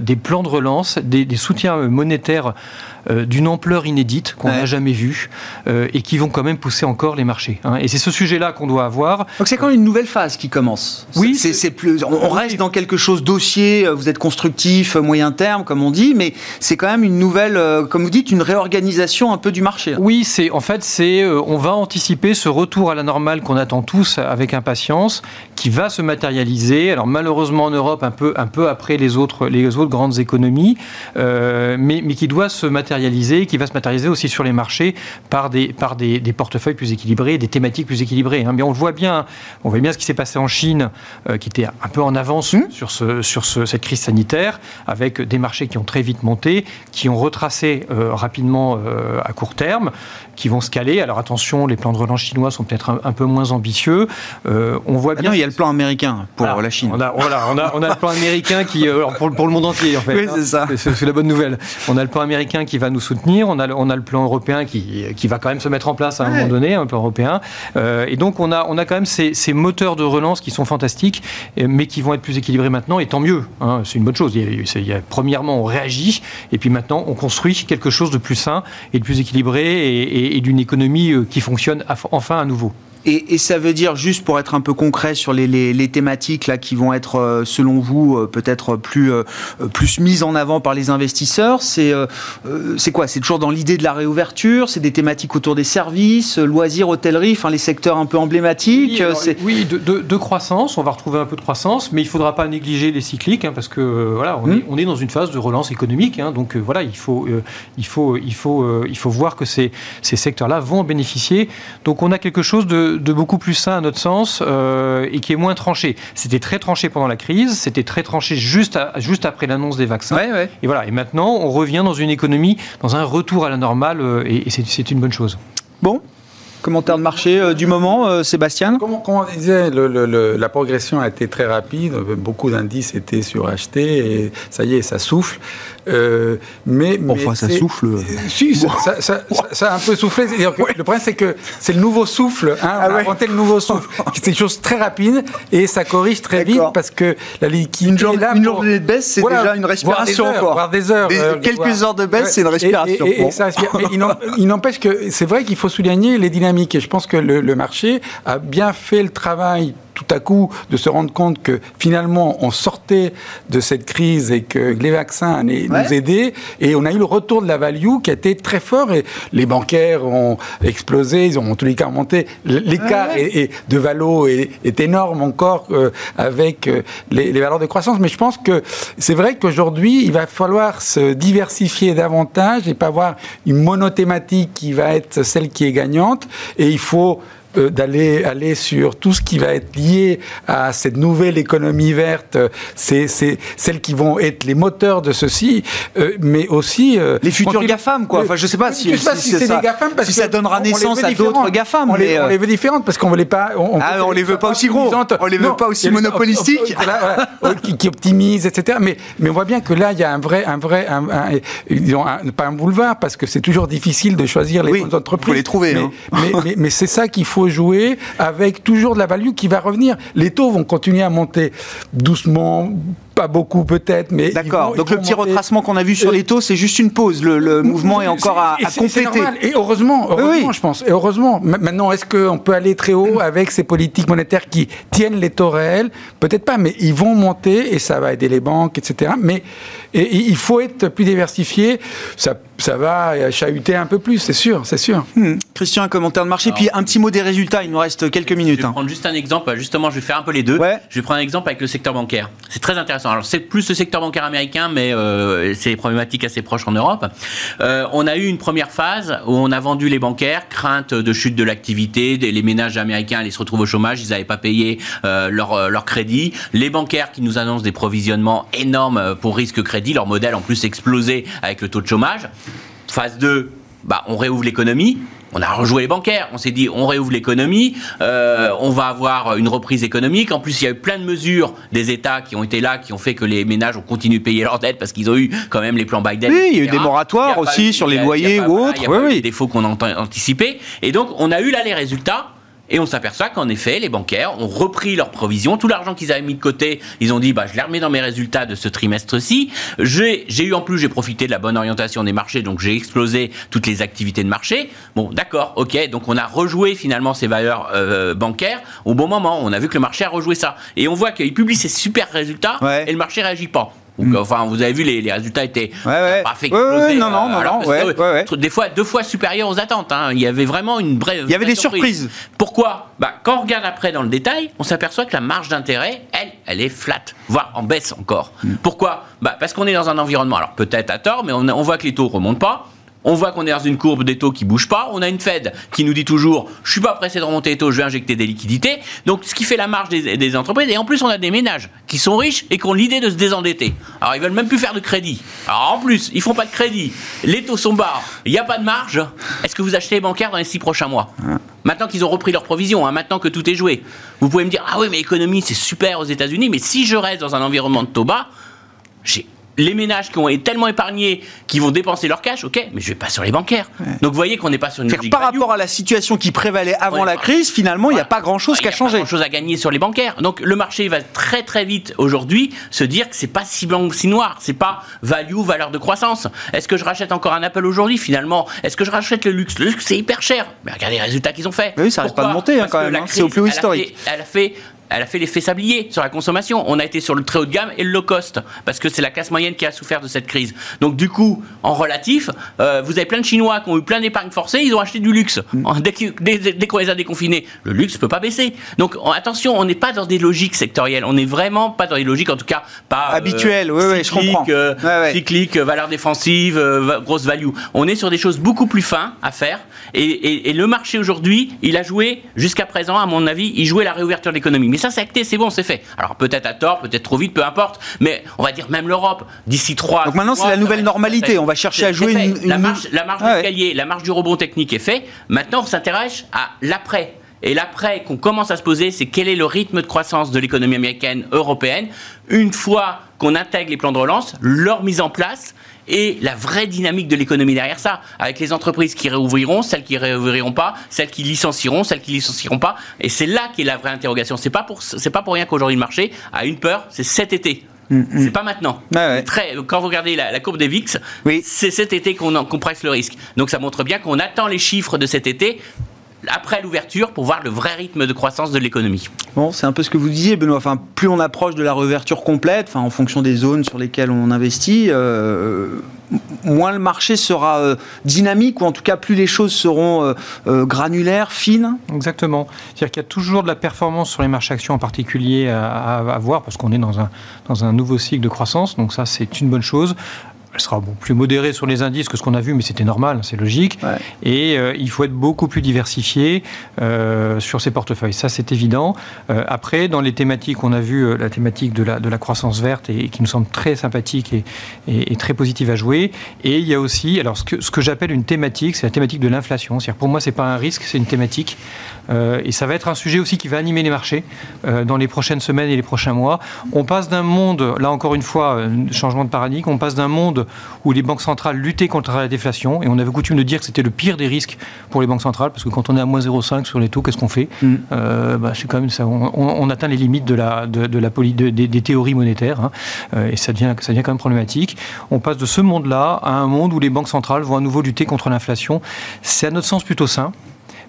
des plans de relance, des soutiens monétaires euh, d'une ampleur inédite qu'on n'a jamais vue euh, et qui vont quand même pousser encore les marchés. Hein. Et c'est ce sujet-là qu'on doit avoir. Donc c'est quand même une nouvelle phase qui commence. Oui, c'est plus. On reste dans quelque chose dossier. Euh, vous êtes constructif, moyen terme, comme on dit, mais c'est quand même une nouvelle, comme vous dites, une réorganisation un peu du marché. Oui, c'est en fait c'est on va anticiper ce retour à la normale qu'on attend tous avec impatience, qui va se matérialiser. Alors malheureusement en Europe un peu un peu après les autres les autres grandes économies, mais mais qui doit se matérialiser qui va se matérialiser aussi sur les marchés par des, par des, portefeuilles plus équilibrés, des thématiques plus équilibrées. Hein. Mais on voit bien, on voit bien ce qui s'est passé en Chine, euh, qui était un peu en avance mmh. sur, ce, sur cette crise sanitaire, avec des marchés qui ont très vite monté, qui ont retracé euh, rapidement euh, à court terme, qui vont se caler. Alors attention, les plans de relance chinois sont peut-être un, peu moins ambitieux. on voit ah bien. il y a le plan américain pour la Chine. On a, voilà, on a, on a le plan américain qui, pour, pour, le monde entier en fait. Oui, c'est ça. C'est la bonne nouvelle. On a le plan américain qui va nous soutenir. On a, on a le plan européen qui, qui va quand même se mettre en place à un moment donné, un plan européen. Euh, et donc, on a, on a quand même ces, ces, moteurs de relance qui sont fantastiques, mais qui vont être plus équilibrés maintenant, et tant mieux. Hein. c'est une bonne chose. Il y, a, premièrement, on réagit, et puis maintenant, on construit quelque chose de plus sain et de plus équilibré, et, et d'une économie euh, qui fonctionne enfin à nouveau. Et, ça veut dire, juste pour être un peu concret sur les, thématiques là, qui vont être, euh, selon vous, euh, peut-être plus, euh, plus mises en avant par les investisseurs, c'est c'est quoi? C'est toujours dans l'idée de la réouverture? C'est des thématiques autour des services, loisirs, hôtellerie, enfin les secteurs un peu emblématiques? Oui, de, croissance, on va retrouver un peu de croissance, mais il ne faudra pas négliger les cycliques, hein, parce que voilà, on, est, hmm. on, est, dans une phase de relance économique, hein, donc voilà, il faut, il faut, il faut, il faut voir que ces, ces secteurs-là vont en bénéficier. Donc on a quelque chose de de beaucoup plus sain à notre sens euh, et qui est moins tranché. C'était très tranché pendant la crise, c'était très tranché juste, juste après l'annonce des vaccins. Et voilà. Et maintenant, on revient dans une économie, dans un retour à la normale, euh, et, c'est une bonne chose. Bon, Commentaire de marché euh, du moment, euh, Sébastien? Comme, on disait, la progression a été très rapide. Beaucoup d'indices étaient surachetés et ça y est, ça souffle. Euh, mais, enfin, ça souffle. Si, ça, a un peu soufflé. Le problème, c'est que c'est le nouveau souffle. Hein, ah on a inventé le nouveau souffle. c'est une chose très rapide et ça corrige très vite parce que la liquidité. Une, journée, une journée de baisse, c'est déjà une respiration encore. des heures. quelques heures de baisse, c'est une respiration. il n'empêche que c'est vrai qu'il faut souligner les dynamiques. Et je pense que le marché a bien fait le travail tout à coup de se rendre compte que finalement on sortait de cette crise et que les vaccins allaient nous aider. Et on a eu le retour de la value qui a été très fort et les bancaires ont explosé, ils ont en tous les cas remonté. L'écart de valo est, énorme encore euh, avec euh, les, les, valeurs de croissance, mais je pense que c'est vrai qu'aujourd'hui il va falloir se diversifier davantage et pas avoir une monothématique qui va être celle qui est gagnante. Et il faut euh, d'aller aller sur tout ce qui va être lié à cette nouvelle économie verte, c'est celles qui vont être les moteurs de ceci, euh, mais aussi euh, les futurs GAFAM quoi. Enfin, je sais pas si, sais si, c'est des GAFAM parce si ça donnera naissance à d'autres GAFAM. On, les, on les veut différentes parce qu'on veut les pas. On, ah, on les veut pas aussi gros. On les veut pas aussi monopolistiques. qui, optimisent, etc. Mais mais on voit bien que là il y a un vrai un vrai un, pas un boulevard parce que c'est toujours difficile de choisir les bonnes entreprises. Faut les trouver. Mais, hein. mais, mais c'est ça qu'il faut jouer avec toujours de la value qui va revenir. Les taux vont continuer à monter doucement, pas beaucoup peut-être, mais... D'accord, donc le petit retracement qu'on a vu sur les taux, c'est juste une pause, le, mouvement est encore à, à compléter. Et heureusement, heureusement je pense, et heureusement. Maintenant, est-ce qu'on peut aller très haut avec ces politiques monétaires qui tiennent les taux réels? Peut-être pas, mais ils vont monter et ça va aider les banques, etc. Mais il faut être plus diversifié, ça, ça va chahuter un peu plus, c'est sûr, c'est sûr. Hmm. Christian, un commentaire de marché, puis un petit mot des résultats, il nous reste quelques minutes. Je vais hein. prendre juste un exemple, justement, je vais faire un peu les deux. Je vais prendre un exemple avec le secteur bancaire. C'est très intéressant. Alors c'est plus le secteur bancaire américain, mais euh, c'est problématique assez proche en Europe. Euh, on a eu une première phase où on a vendu les bancaires, crainte de chute de l'activité, les ménages américains allaient se retrouver au chômage, ils n'avaient pas payé euh, leur, leur crédit. Les bancaires qui nous annoncent des provisionnements énormes pour risque crédit, leur modèle en plus explosé avec le taux de chômage. Phase 2, bah, on réouvre l'économie on a rejoué les bancaires. On s'est dit, on réouvre l'économie, euh, on va avoir une reprise économique. En plus, il y a eu plein de mesures des États qui ont été là, qui ont fait que les ménages ont continué de payer leurs dettes parce qu'ils ont eu quand même les plans Biden. Oui, il y a eu des moratoires aussi sur les loyers ou autres. Il y a, oui, des défauts qu'on a anticipés. Et donc, on a eu là les résultats. Et on s'aperçoit qu'en effet, les bancaires ont repris leurs provisions. Tout l'argent qu'ils avaient mis de côté, ils ont dit, bah, je les remets dans mes résultats de ce trimestre-ci. J'ai eu en plus, j'ai profité de la bonne orientation des marchés, donc j'ai explosé toutes les activités de marché. Bon, d'accord, ok. Donc on a rejoué finalement ces valeurs euh, bancaires au bon moment. On a vu que le marché a rejoué ça. Et on voit qu'il publie ces super résultats et le marché réagit pas. Hmm. Enfin, vous avez vu, les, résultats étaient ouais, pas fait exploser. non, non, euh, non, non Des fois, deux fois supérieurs aux attentes. Hein. Il y avait vraiment une brève. Il y avait des surprises. Pourquoi? Bah, Quand on regarde après dans le détail, on s'aperçoit que la marge d'intérêt, elle, elle est flat, voire en baisse encore. Hmm. Pourquoi? Bah, Parce qu'on est dans un environnement, alors peut-être à tort, mais on, on voit que les taux remontent pas. On voit qu'on est dans une courbe des taux qui bouge pas. On a une Fed qui nous dit toujours je suis pas pressé de remonter les taux, je vais injecter des liquidités. Donc ce qui fait la marge des, entreprises. Et en plus, on a des ménages qui sont riches et qui ont l'idée de se désendetter. Alors ils veulent même plus faire de crédit. Alors en plus, ils font pas de crédit. Les taux sont bas. Il n'y a pas de marge. Est-ce que vous achetez les bancaires dans les six prochains mois? Maintenant qu'ils ont repris leurs provisions, hein, maintenant que tout est joué, vous pouvez me dire ah oui mais l'économie c'est super aux États-Unis, mais si je reste dans un environnement de taux bas, j'ai les ménages qui ont été tellement épargnés, qui vont dépenser leur cash, ok, mais je vais pas sur les bancaires. Donc vous voyez qu'on n'est pas sur une logique Par rapport à la situation qui prévalait avant la crise, finalement, il n'y a pas grand-chose qui a, changé. Pas grand-chose à gagner sur les bancaires. Donc le marché va très très vite aujourd'hui se dire que c'est pas si blanc ou si noir, c'est pas value, valeur de croissance. Est-ce que je rachète encore un Apple aujourd'hui? Finalement Est-ce que je rachète le luxe? Le luxe c'est hyper cher. Mais regardez les résultats qu'ils ont fait. oui, ça n'arrête pas de monter hein, quand même. Hein. C'est au plus haut historique. elle a fait elle a fait l'effet sablier sur la consommation. On a été sur le très haut de gamme et le low cost, parce que c'est la classe moyenne qui a souffert de cette crise. Donc du coup, en relatif, euh, vous avez plein de Chinois qui ont eu plein d'épargne forcée, ils ont acheté du luxe. Mm. Dès, qu'on les a déconfinés, le luxe ne peut pas baisser. Donc attention, on n'est pas dans des logiques sectorielles. On n'est vraiment pas dans des logiques, en tout cas pas euh, habituelles. oui, oui, je comprends. Euh, cyclique, valeur défensive, grosse value. On est sur des choses beaucoup plus fins à faire. Et, et le marché aujourd'hui, il a joué jusqu'à présent, à mon avis, il jouait la réouverture de l'économie Mais ça, c'est acté, c'est bon, c'est fait. Alors peut-être à tort, peut-être trop vite, peu importe. Mais on va dire même l'Europe, d'ici trois. Donc maintenant, c'est la nouvelle normalité. On va chercher à jouer une, La marge, la marge ah la marge du rebond technique est fait. Maintenant, on s'intéresse à l'après. Et l'après qu'on commence à se poser, c'est quel est le rythme de croissance de l'économie américaine, européenne, une fois qu'on intègre les plans de relance, leur mise en place et la vraie dynamique de l'économie derrière ça, avec les entreprises qui réouvriront, celles qui réouvriront pas, celles qui licencieront, celles qui licencieront pas. Et c'est là qu'est la vraie interrogation. C'est pas pour c'est pas pour rien qu'aujourd'hui le marché a une peur, c'est cet été. Mm, mm. C'est pas maintenant. Très, quand vous regardez la, courbe des VIX, c'est cet été qu'on presse le risque. Donc ça montre bien qu'on attend les chiffres de cet été après l'ouverture pour voir le vrai rythme de croissance de l'économie. Bon, c'est un peu ce que vous disiez, Benoît. Enfin, plus on approche de la réouverture complète, enfin, en fonction des zones sur lesquelles on investit, euh, moins le marché sera euh, dynamique, ou en tout cas, plus les choses seront euh, granulaires, fines. Exactement. C'est-à-dire qu'il y a toujours de la performance sur les marchés actions en particulier à, à voir, parce qu'on est dans un, dans un nouveau cycle de croissance. Donc ça, c'est une bonne chose elle sera bon, plus modérée sur les indices que ce qu'on a vu, mais c'était normal, c'est logique. Et euh, il faut être beaucoup plus diversifié euh, sur ces portefeuilles. Ça, c'est évident. Euh, après, dans les thématiques, on a vu la thématique de la, de la croissance verte et, qui nous semble très sympathique et, et, très positive à jouer. Et il y a aussi, alors ce que, ce que j'appelle une thématique, c'est la thématique de l'inflation. C'est-à-dire pour moi, c'est pas un risque, c'est une thématique. et ça va être un sujet aussi qui va animer les marchés dans les prochaines semaines et les prochains mois. On passe d'un monde, là encore une fois, changement de paradigme, on passe d'un monde où les banques centrales luttaient contre la déflation. Et on avait coutume de dire que c'était le pire des risques pour les banques centrales, parce que quand on est à moins 0,5 sur les taux, qu'est-ce qu'on fait mm. euh, bah, C'est quand même ça. On, atteint les limites de la, de, la des, théories monétaires, hein. euh, et ça devient, ça devient quand même problématique. On passe de ce monde-là à un monde où les banques centrales vont à nouveau lutter contre l'inflation. C'est à notre sens plutôt sain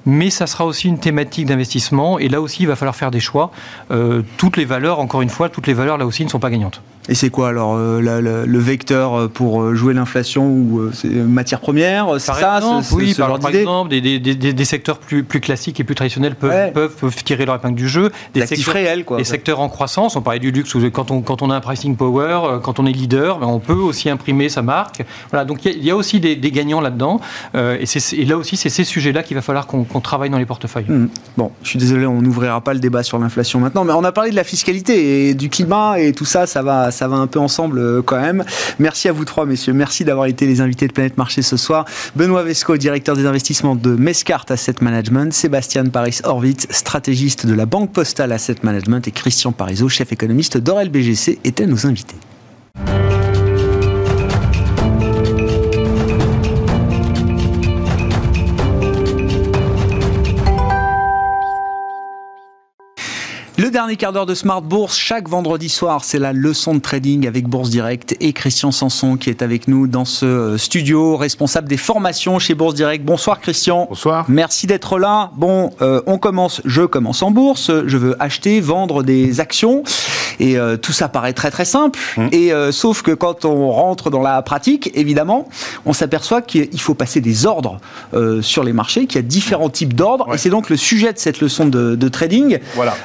mais ça sera aussi une thématique d'investissement et là aussi il va falloir faire des choix. Euh, toutes les valeurs, encore une fois, toutes les valeurs là aussi ne sont pas gagnantes. Et c'est quoi alors euh, le vecteur euh, pour euh, jouer l'inflation ou c'est matières premières C'est ça exemple, Oui, par, exemple, des, secteurs plus, plus, classiques et plus traditionnels peuvent, peuvent, tirer leur épingle du jeu. Des secteurs réels, quoi. Des secteurs en croissance, on parlait du luxe, quand on, quand on a un pricing power, quand on est leader, ben, on peut aussi imprimer sa marque. Voilà, donc il y, a aussi des, gagnants là-dedans. et, là aussi, c'est ces sujets-là qu'il va falloir qu'on travaille dans les portefeuilles. Mmh. Bon, je suis désolé, on n'ouvrira pas le débat sur l'inflation maintenant, mais on a parlé de la fiscalité et du climat et tout ça, ça va ça va un peu ensemble euh, quand même. Merci à vous trois, messieurs. Merci d'avoir été les invités de Planète Marché ce soir. Benoît Vesco, directeur des investissements de Mescart Asset Management. Sébastien Paris-Horvitz, stratégiste de la Banque Postale Asset Management. Et Christian Parizeau, chef économiste d'Orel BGC, étaient nos invités. Le dernier quart d'heure de Smart Bourse, chaque vendredi soir, c'est la leçon de trading avec Bourse Direct et Christian Sanson qui est avec nous dans ce euh, studio, responsable des formations chez Bourse Direct. Bonsoir Christian. Bonsoir. Merci d'être là. Bon, euh, on commence, je commence en bourse, je veux acheter, vendre des actions et euh, tout ça paraît très très simple. Mmh. Et sauf que quand on rentre dans la pratique, évidemment, on s'aperçoit qu'il faut passer des ordres sur les marchés, qu'il y a différents types d'ordres et c'est donc le sujet de cette leçon de, de trading. Voilà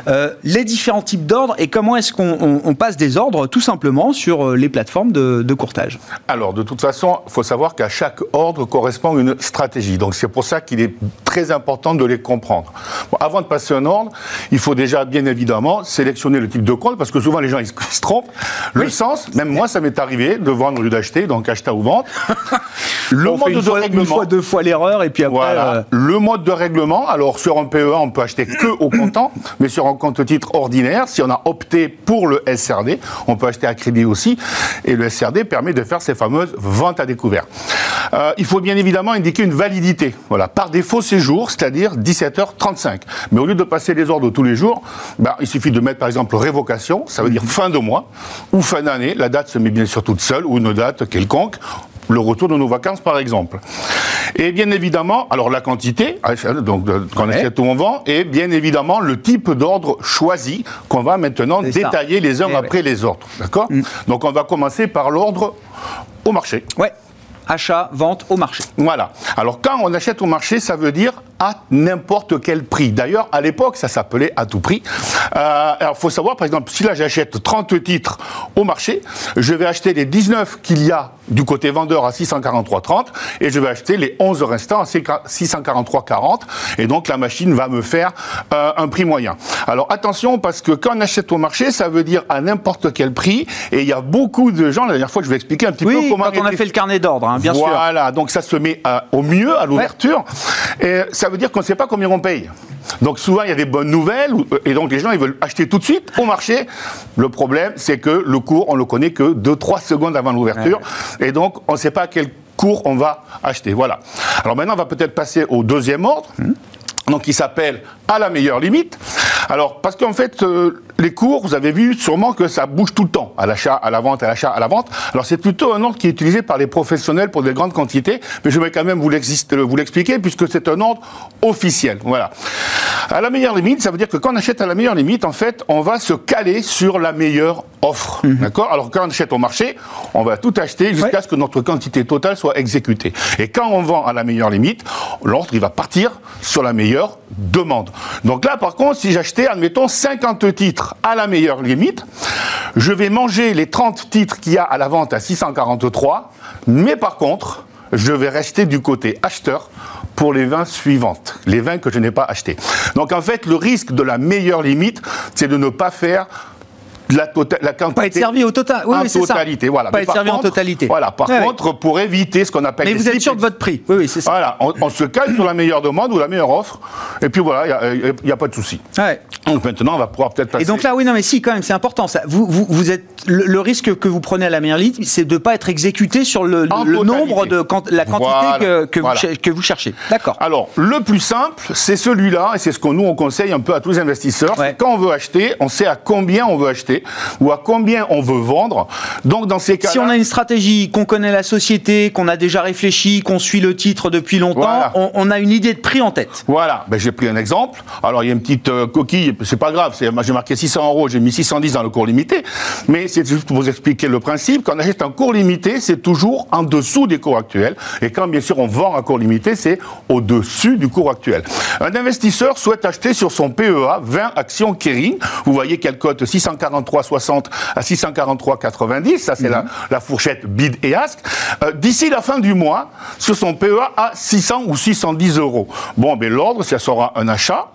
les différents types d'ordres et comment est-ce qu'on passe des ordres tout simplement sur euh, les plateformes de, courtage Alors, de toute façon, il faut savoir qu'à chaque ordre correspond une stratégie. Donc, c'est pour ça qu'il est très important de les comprendre. avant de passer un ordre, il faut déjà, bien évidemment, sélectionner le type de compte parce que souvent les gens ils se trompent. Le sens, même moi, ça m'est arrivé de vendre ou d'acheter, donc acheter ou vendre. le mode de règlement. Une fois, deux fois l'erreur et puis après. Voilà. Euh, le mode de règlement. Alors, sur un PEA, on peut acheter que au comptant, mais sur un compte titre ordinaire. Si on a opté pour le SRD, on peut acheter à crédit aussi. Et le SRD permet de faire ces fameuses ventes à découvert. Euh, il faut bien évidemment indiquer une validité. Voilà, par défaut séjour, c'est-à-dire 17h35. Mais au lieu de passer les ordres tous les jours, ben, il suffit de mettre par exemple révocation, ça veut dire fin de mois ou fin d'année. La date se met bien sûr toute seule ou une date quelconque le retour de nos vacances, par exemple. Et bien évidemment, alors la quantité, donc qu'on achète ou on vend, et bien évidemment le type d'ordre choisi qu'on va maintenant détailler les uns eh après les autres. D'accord mm. Donc on va commencer par l'ordre au marché. Ouais. Achat, vente au marché. Voilà. Alors quand on achète au marché, ça veut dire à n'importe quel prix. D'ailleurs, à l'époque, ça s'appelait à tout prix. Euh, alors, il faut savoir, par exemple, si là j'achète 30 titres au marché, je vais acheter les 19 qu'il y a du côté vendeur à 643,30 et je vais acheter les 11 restants à 643,40 et donc la machine va me faire euh, un prix moyen. Alors attention parce que quand on achète au marché, ça veut dire à n'importe quel prix et il y a beaucoup de gens, la dernière fois je vais expliquer un petit oui, peu comment... quand on a fait le carnet d'ordre, hein, bien voilà, sûr. Voilà, donc ça se met à- au mieux à l'ouverture et ça veut dire qu'on ne sait pas combien on paye. Donc souvent il y a des bonnes nouvelles ou- et donc les gens ils veulent acheter tout de suite au marché. Le problème c'est que le cours on le connaît que 2-3 secondes avant l'ouverture et donc on ne sait pas à quel cours on va acheter. Voilà. Alors maintenant on va peut-être passer au deuxième ordre. Donc, il s'appelle à la meilleure limite. Alors, parce qu'en fait, euh, les cours, vous avez vu sûrement que ça bouge tout le temps, à l'achat, à la vente, à l'achat, à la vente. Alors, c'est plutôt un ordre qui est utilisé par les professionnels pour des grandes quantités, mais je vais quand même vous l'expliquer puisque c'est un ordre officiel. Voilà. À la meilleure limite, ça veut dire que quand on achète à la meilleure limite, en fait, on va se caler sur la meilleure offre. D'accord? Alors, quand on achète au marché, on va tout acheter jusqu'à ce que notre quantité totale soit exécutée. Et quand on vend à la meilleure limite, l'ordre, il va partir sur la meilleure demande. Donc là, par contre, si admettons, 50 titres à la meilleure limite, je vais manger les 30 titres qu'il y a à la vente à 643, mais par contre, je vais rester du côté acheteur pour les 20 suivantes, les 20 que je n'ai pas achetés. Donc en fait, le risque de la meilleure limite, c'est de ne pas faire la, tota- la quantité Pas être servi au total. Oui, en oui, c'est ça. totalité. Voilà. Pas Mais être par servi en contre- totalité. Voilà. Par contre, pour éviter ce qu'on appelle Mais vous êtes sûr de votre prix. Oui, oui, c'est ça. voilà, on, on se cale sur la meilleure demande ou la meilleure offre, et puis voilà, il n'y a, pas de souci. Ouais. Donc maintenant, on va pouvoir peut-être passer. Et donc là, oui, non, mais si, quand même, c'est important. Ça. Vous, vous, vous êtes le, le risque que vous prenez à la meilleure ligne, c'est de ne pas être exécuté sur le, totalité. nombre de la quantité Voilà, que, que, voilà. vous, cher- que vous cherchez. D'accord. Alors, le plus simple, c'est celui-là, et c'est ce que nous, on conseille un peu à tous les investisseurs. Ouais. Quand on veut acheter, on sait à combien on veut acheter, ou à combien on veut vendre. Donc, dans ces cas-là... Si on a une stratégie, qu'on connaît la société, qu'on a déjà réfléchi, qu'on suit le titre depuis longtemps, Voilà. on, on a une idée de prix en tête. Voilà, ben, j'ai pris un exemple. Alors il y a une petite euh, coquille, c'est pas grave, j'ai marqué 600 euros, j'ai mis 610 dans le cours limité, mais c'est juste pour vous expliquer le principe. Quand on achète un cours limité, c'est toujours en dessous des cours actuels, et quand bien sûr on vend un cours limité, c'est au-dessus du cours actuel. Un investisseur souhaite acheter sur son PEA 20 actions Kering. Vous voyez qu'elle cote 643,60 à 643,90, ça c'est la, la fourchette bid et ask. Euh, d'ici la fin du mois, sur son PEA à 600 ou 610 euros. Bon, mais l'ordre, ça sera un achat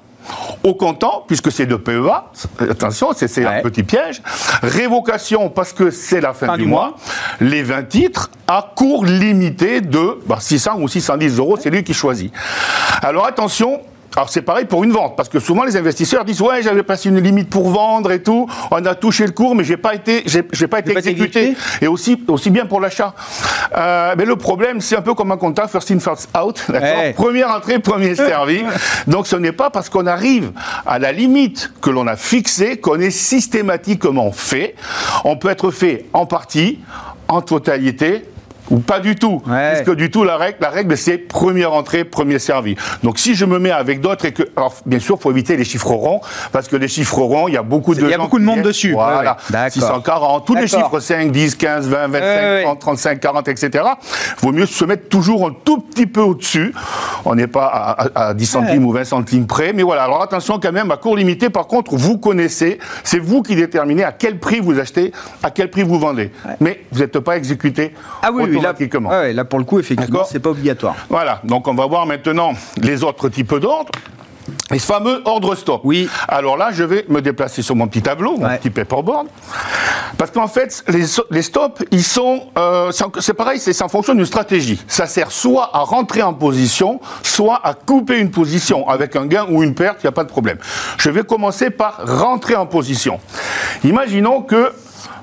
au comptant, puisque c'est de PEA, attention, c'est c'est Ouais. un petit piège. Révocation, parce que c'est la fin, Fin du, du mois. mois. Les 20 titres à cours limité de bah, 600 ou 610 euros, c'est lui qui choisit. Alors attention. Alors c'est pareil pour une vente, parce que souvent les investisseurs disent ouais j'avais passé une limite pour vendre et tout, on a touché le cours mais j'ai pas été j'ai pas été exécuté et aussi aussi bien pour l'achat. Euh, mais le problème c'est un peu comme un compta first in first out. Première entrée, premier servi. Donc ce n'est pas parce qu'on arrive à la limite que l'on a fixée qu'on est systématiquement fait. On peut être fait en partie, en totalité. Ou pas du tout. Ouais. Puisque du tout, la règle, la règle c'est première entrée, premier servi. Donc si je me mets avec d'autres et que. Alors bien sûr, il faut éviter les chiffres ronds, parce que les chiffres ronds, il y a beaucoup de Il y a beaucoup de monde dessus. Voilà. Ouais, ouais. D'accord. 640, tous les chiffres 5, 10, 15, 20, 25, Ouais, ouais. 30, 35, 40, etc. Vaut mieux se mettre toujours un tout petit peu au-dessus. On n'est pas à, à- à 10 centimes ou 20 centimes près. Mais voilà, alors attention quand même, à court limité, par contre, vous connaissez, c'est vous qui déterminez à quel prix vous achetez, à quel prix vous vendez. Mais vous n'êtes pas exécuté Ah oui, oui, là, automatiquement. ouais, ouais, là, pour le coup, effectivement, c'est pas obligatoire. Voilà, donc on va voir maintenant les autres types d'ordres. Les fameux ordres stop. Oui. Alors là, je vais me déplacer sur mon petit tableau, mon Ouais. petit paperboard. Parce qu'en fait, les, les stops, ils sont. euh, c'est pareil, c'est c'est en fonction d'une stratégie. Ça sert soit à rentrer en position, soit à couper une position. Avec un gain ou une perte, il n'y a pas de problème. Je vais commencer par rentrer en position. Imaginons que.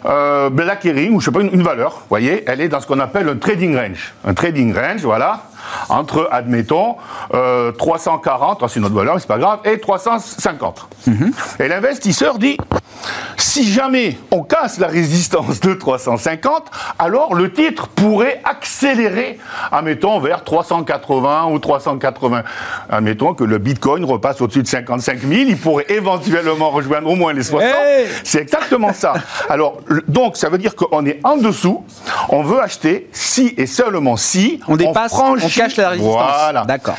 Euh, Black ou je sais pas, une, une valeur, vous voyez, elle est dans ce qu'on appelle un trading range. Un trading range, voilà, entre, admettons, euh, 340, ah, c'est une autre valeur, mais c'est pas grave, et 350. Et l'investisseur dit, si jamais on casse la résistance de 350, alors le titre pourrait accélérer, admettons, vers 380 ou 380. Admettons que le Bitcoin repasse au-dessus de 55 000, il pourrait éventuellement rejoindre au moins les 60. Hey C'est exactement ça. Alors, donc, ça veut dire qu'on est en dessous, on veut acheter si et seulement si On dépasse- franchit On cache la résistance. Voilà. D'accord.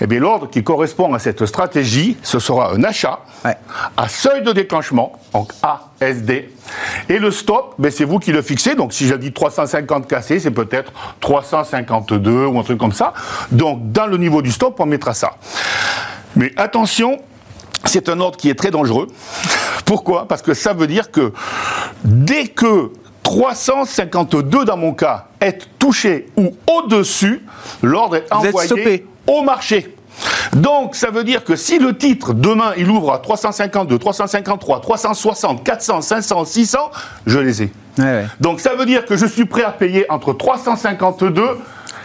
Eh bien, l'ordre qui correspond à cette stratégie, ce sera un achat Ouais. à seuil de déclenchement, donc ASD. Et le stop, ben, c'est vous qui le fixez. Donc, si j'ai dit 350 cassés, c'est peut-être 352 ou un truc comme ça. Donc, dans le niveau du stop, on mettra ça. Mais attention, c'est un ordre qui est très dangereux. Pourquoi? Parce que ça veut dire que dès que 352 dans mon cas est touché ou au-dessus, l'ordre est Vous envoyé au marché. Donc, ça veut dire que si le titre, demain, il ouvre à 352, 353, 360, 400, 500, 600, je les ai. Ouais, ouais. Donc, ça veut dire que je suis prêt à payer entre 352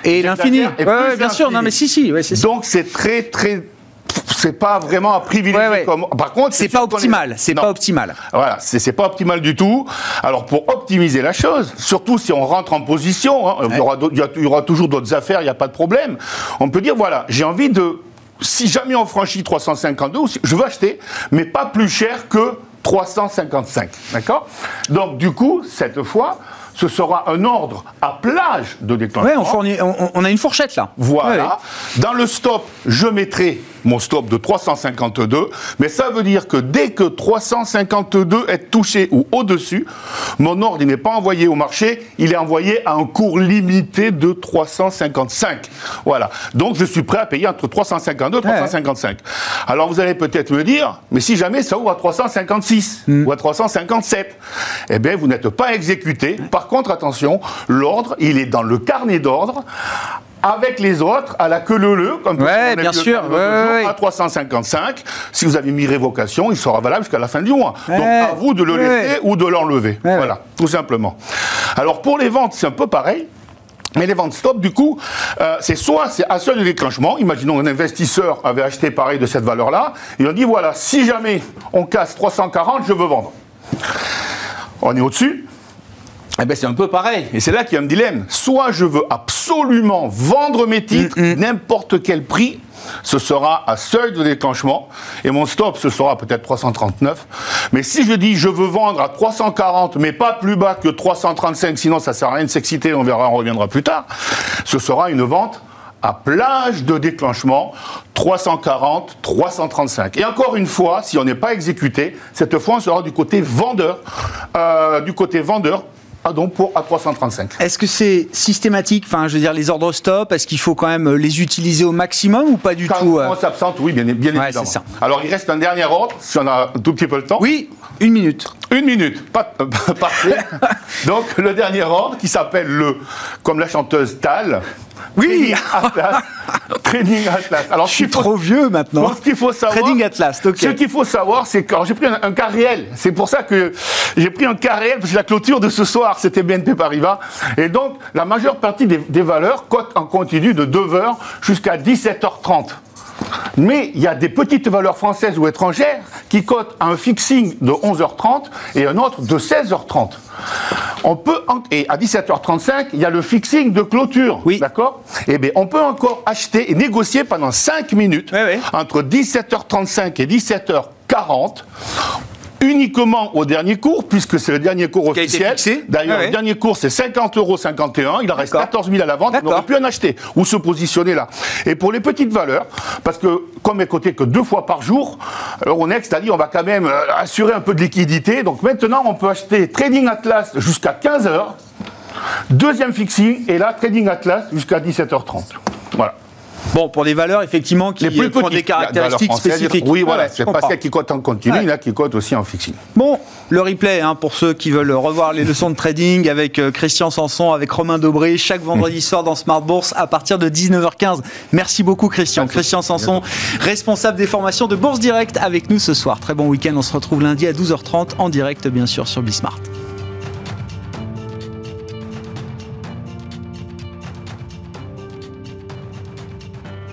Et l'infini. Ouais, bien sûr. Non, mais si, si. Donc, c'est très, très. C'est pas vraiment à privilégier Ouais, ouais. comme. Par contre, C'est pas optimal. C'est pas optimal. Voilà, c'est pas optimal du tout. Alors pour optimiser la chose, surtout si on rentre en position, hein, il, y aura d'autres- il y a- il y aura toujours d'autres affaires, il n'y a pas de problème. On peut dire voilà, j'ai envie de, si jamais on franchit 352, ou si- je veux acheter, mais pas plus cher que 355, d'accord? Donc du coup, cette fois, ce sera un ordre à plage de déclenchement. Ouais, on, fournit, on, on a une fourchette là. Voilà. Ouais, ouais. Dans le stop, je mettrai mon stop de 352, mais ça veut dire que dès que 352 est touché ou au-dessus, mon ordre n'est pas envoyé au marché, il est envoyé à un cours limité de 355. Voilà. Donc je suis prêt à payer entre 352 et 355. Alors vous allez peut-être me dire, mais si jamais ça ouvre à 356 ou à 357, eh bien vous n'êtes pas exécuté. Par contre, attention, l'ordre, il est dans le carnet d'ordre avec les autres, à la queue leu comme Ouais, bien sûr, ouais, jour, à 355. Si vous avez mis révocation, il sera valable jusqu'à la fin du mois. Donc à vous de le laisser ou de l'enlever. Voilà, tout simplement. Alors pour les ventes, c'est un peu pareil. Mais les ventes stop, du coup, euh, c'est soit c'est à seuil de déclenchement. Imaginons un investisseur avait acheté pareil de cette valeur-là. Et on dit voilà, si jamais on casse 340, je veux vendre. On est au-dessus. Eh ben c'est un peu pareil. Et c'est là qu'il y a un dilemme. Soit je veux absolument vendre mes titres, n'importe quel prix, ce sera à seuil de déclenchement, et mon stop, ce sera peut-être 339. Mais si je dis je veux vendre à 340, mais pas plus bas que 335, sinon ça sert à rien de s'exciter, on verra, on reviendra plus tard, ce sera une vente à plage de déclenchement, 340, 335. Et encore une fois, si on n'est pas exécuté, cette fois on sera du côté vendeur, euh, du côté vendeur, ah donc pour à 335. Est-ce que c'est systématique Enfin, je veux dire, les ordres stop, est-ce qu'il faut quand même les utiliser au maximum ou pas du Quand tout euh on s'absente, oui, bien, bien Ouais, évidemment. ça. Alors il reste un dernier ordre, si on a un tout petit peu le temps. Oui, une minute. Une minute, pas, euh, parfait. Donc le dernier ordre qui s'appelle le, comme la chanteuse Tal. Oui. Trading Atlas. Trading Atlas. Alors Je suis faut- trop vieux maintenant. Ce qu'il faut savoir, Trading Atlas, ok. Ce qu'il faut savoir, c'est que j'ai pris un, un cas réel. C'est pour ça que j'ai pris un cas réel parce que la clôture de ce soir, c'était BNP Paribas. Et donc, la majeure partie des, des valeurs cotent en continu de 2h jusqu'à 17h30. Mais il y a des petites valeurs françaises ou étrangères qui cotent un fixing de 11h30 et un autre de 16h30. On peut et à 17h35, il y a le fixing de clôture, Oui. d'accord? Eh bien, on peut encore acheter et négocier pendant 5 minutes entre 17h35 et 17h40 uniquement au dernier cours, puisque c'est le dernier cours officiel. D'ailleurs, Ah ouais. le dernier cours, c'est 50,51 euros. Il en reste D'accord. 14 000 à la vente. On aurait pu en acheter ou se positionner là. Et pour les petites valeurs, parce que comme est coté que deux fois par jour, Euronext a dit on va quand même euh, assurer un peu de liquidité. Donc maintenant, on peut acheter Trading Atlas jusqu'à 15 heures. Deuxième fixing, et là, Trading Atlas jusqu'à 17h30. Voilà. Bon, pour des valeurs effectivement qui Les plus euh, ont des caractéristiques spécifiques. Oui, voilà. C'est pas celle qui cote en continu, il y en a qui cote aussi en fixing. Bon, le replay hein, pour ceux qui veulent revoir les leçons de trading avec euh, Christian Sanson, avec Romain Dobré, chaque vendredi soir dans Smart Bourse à partir de 19h15. Merci beaucoup Christian. Christian Sanson, responsable des formations de Bourse Direct avec nous ce soir. Très bon week-end, on se retrouve lundi à 12h30 en direct bien sûr sur Bismart.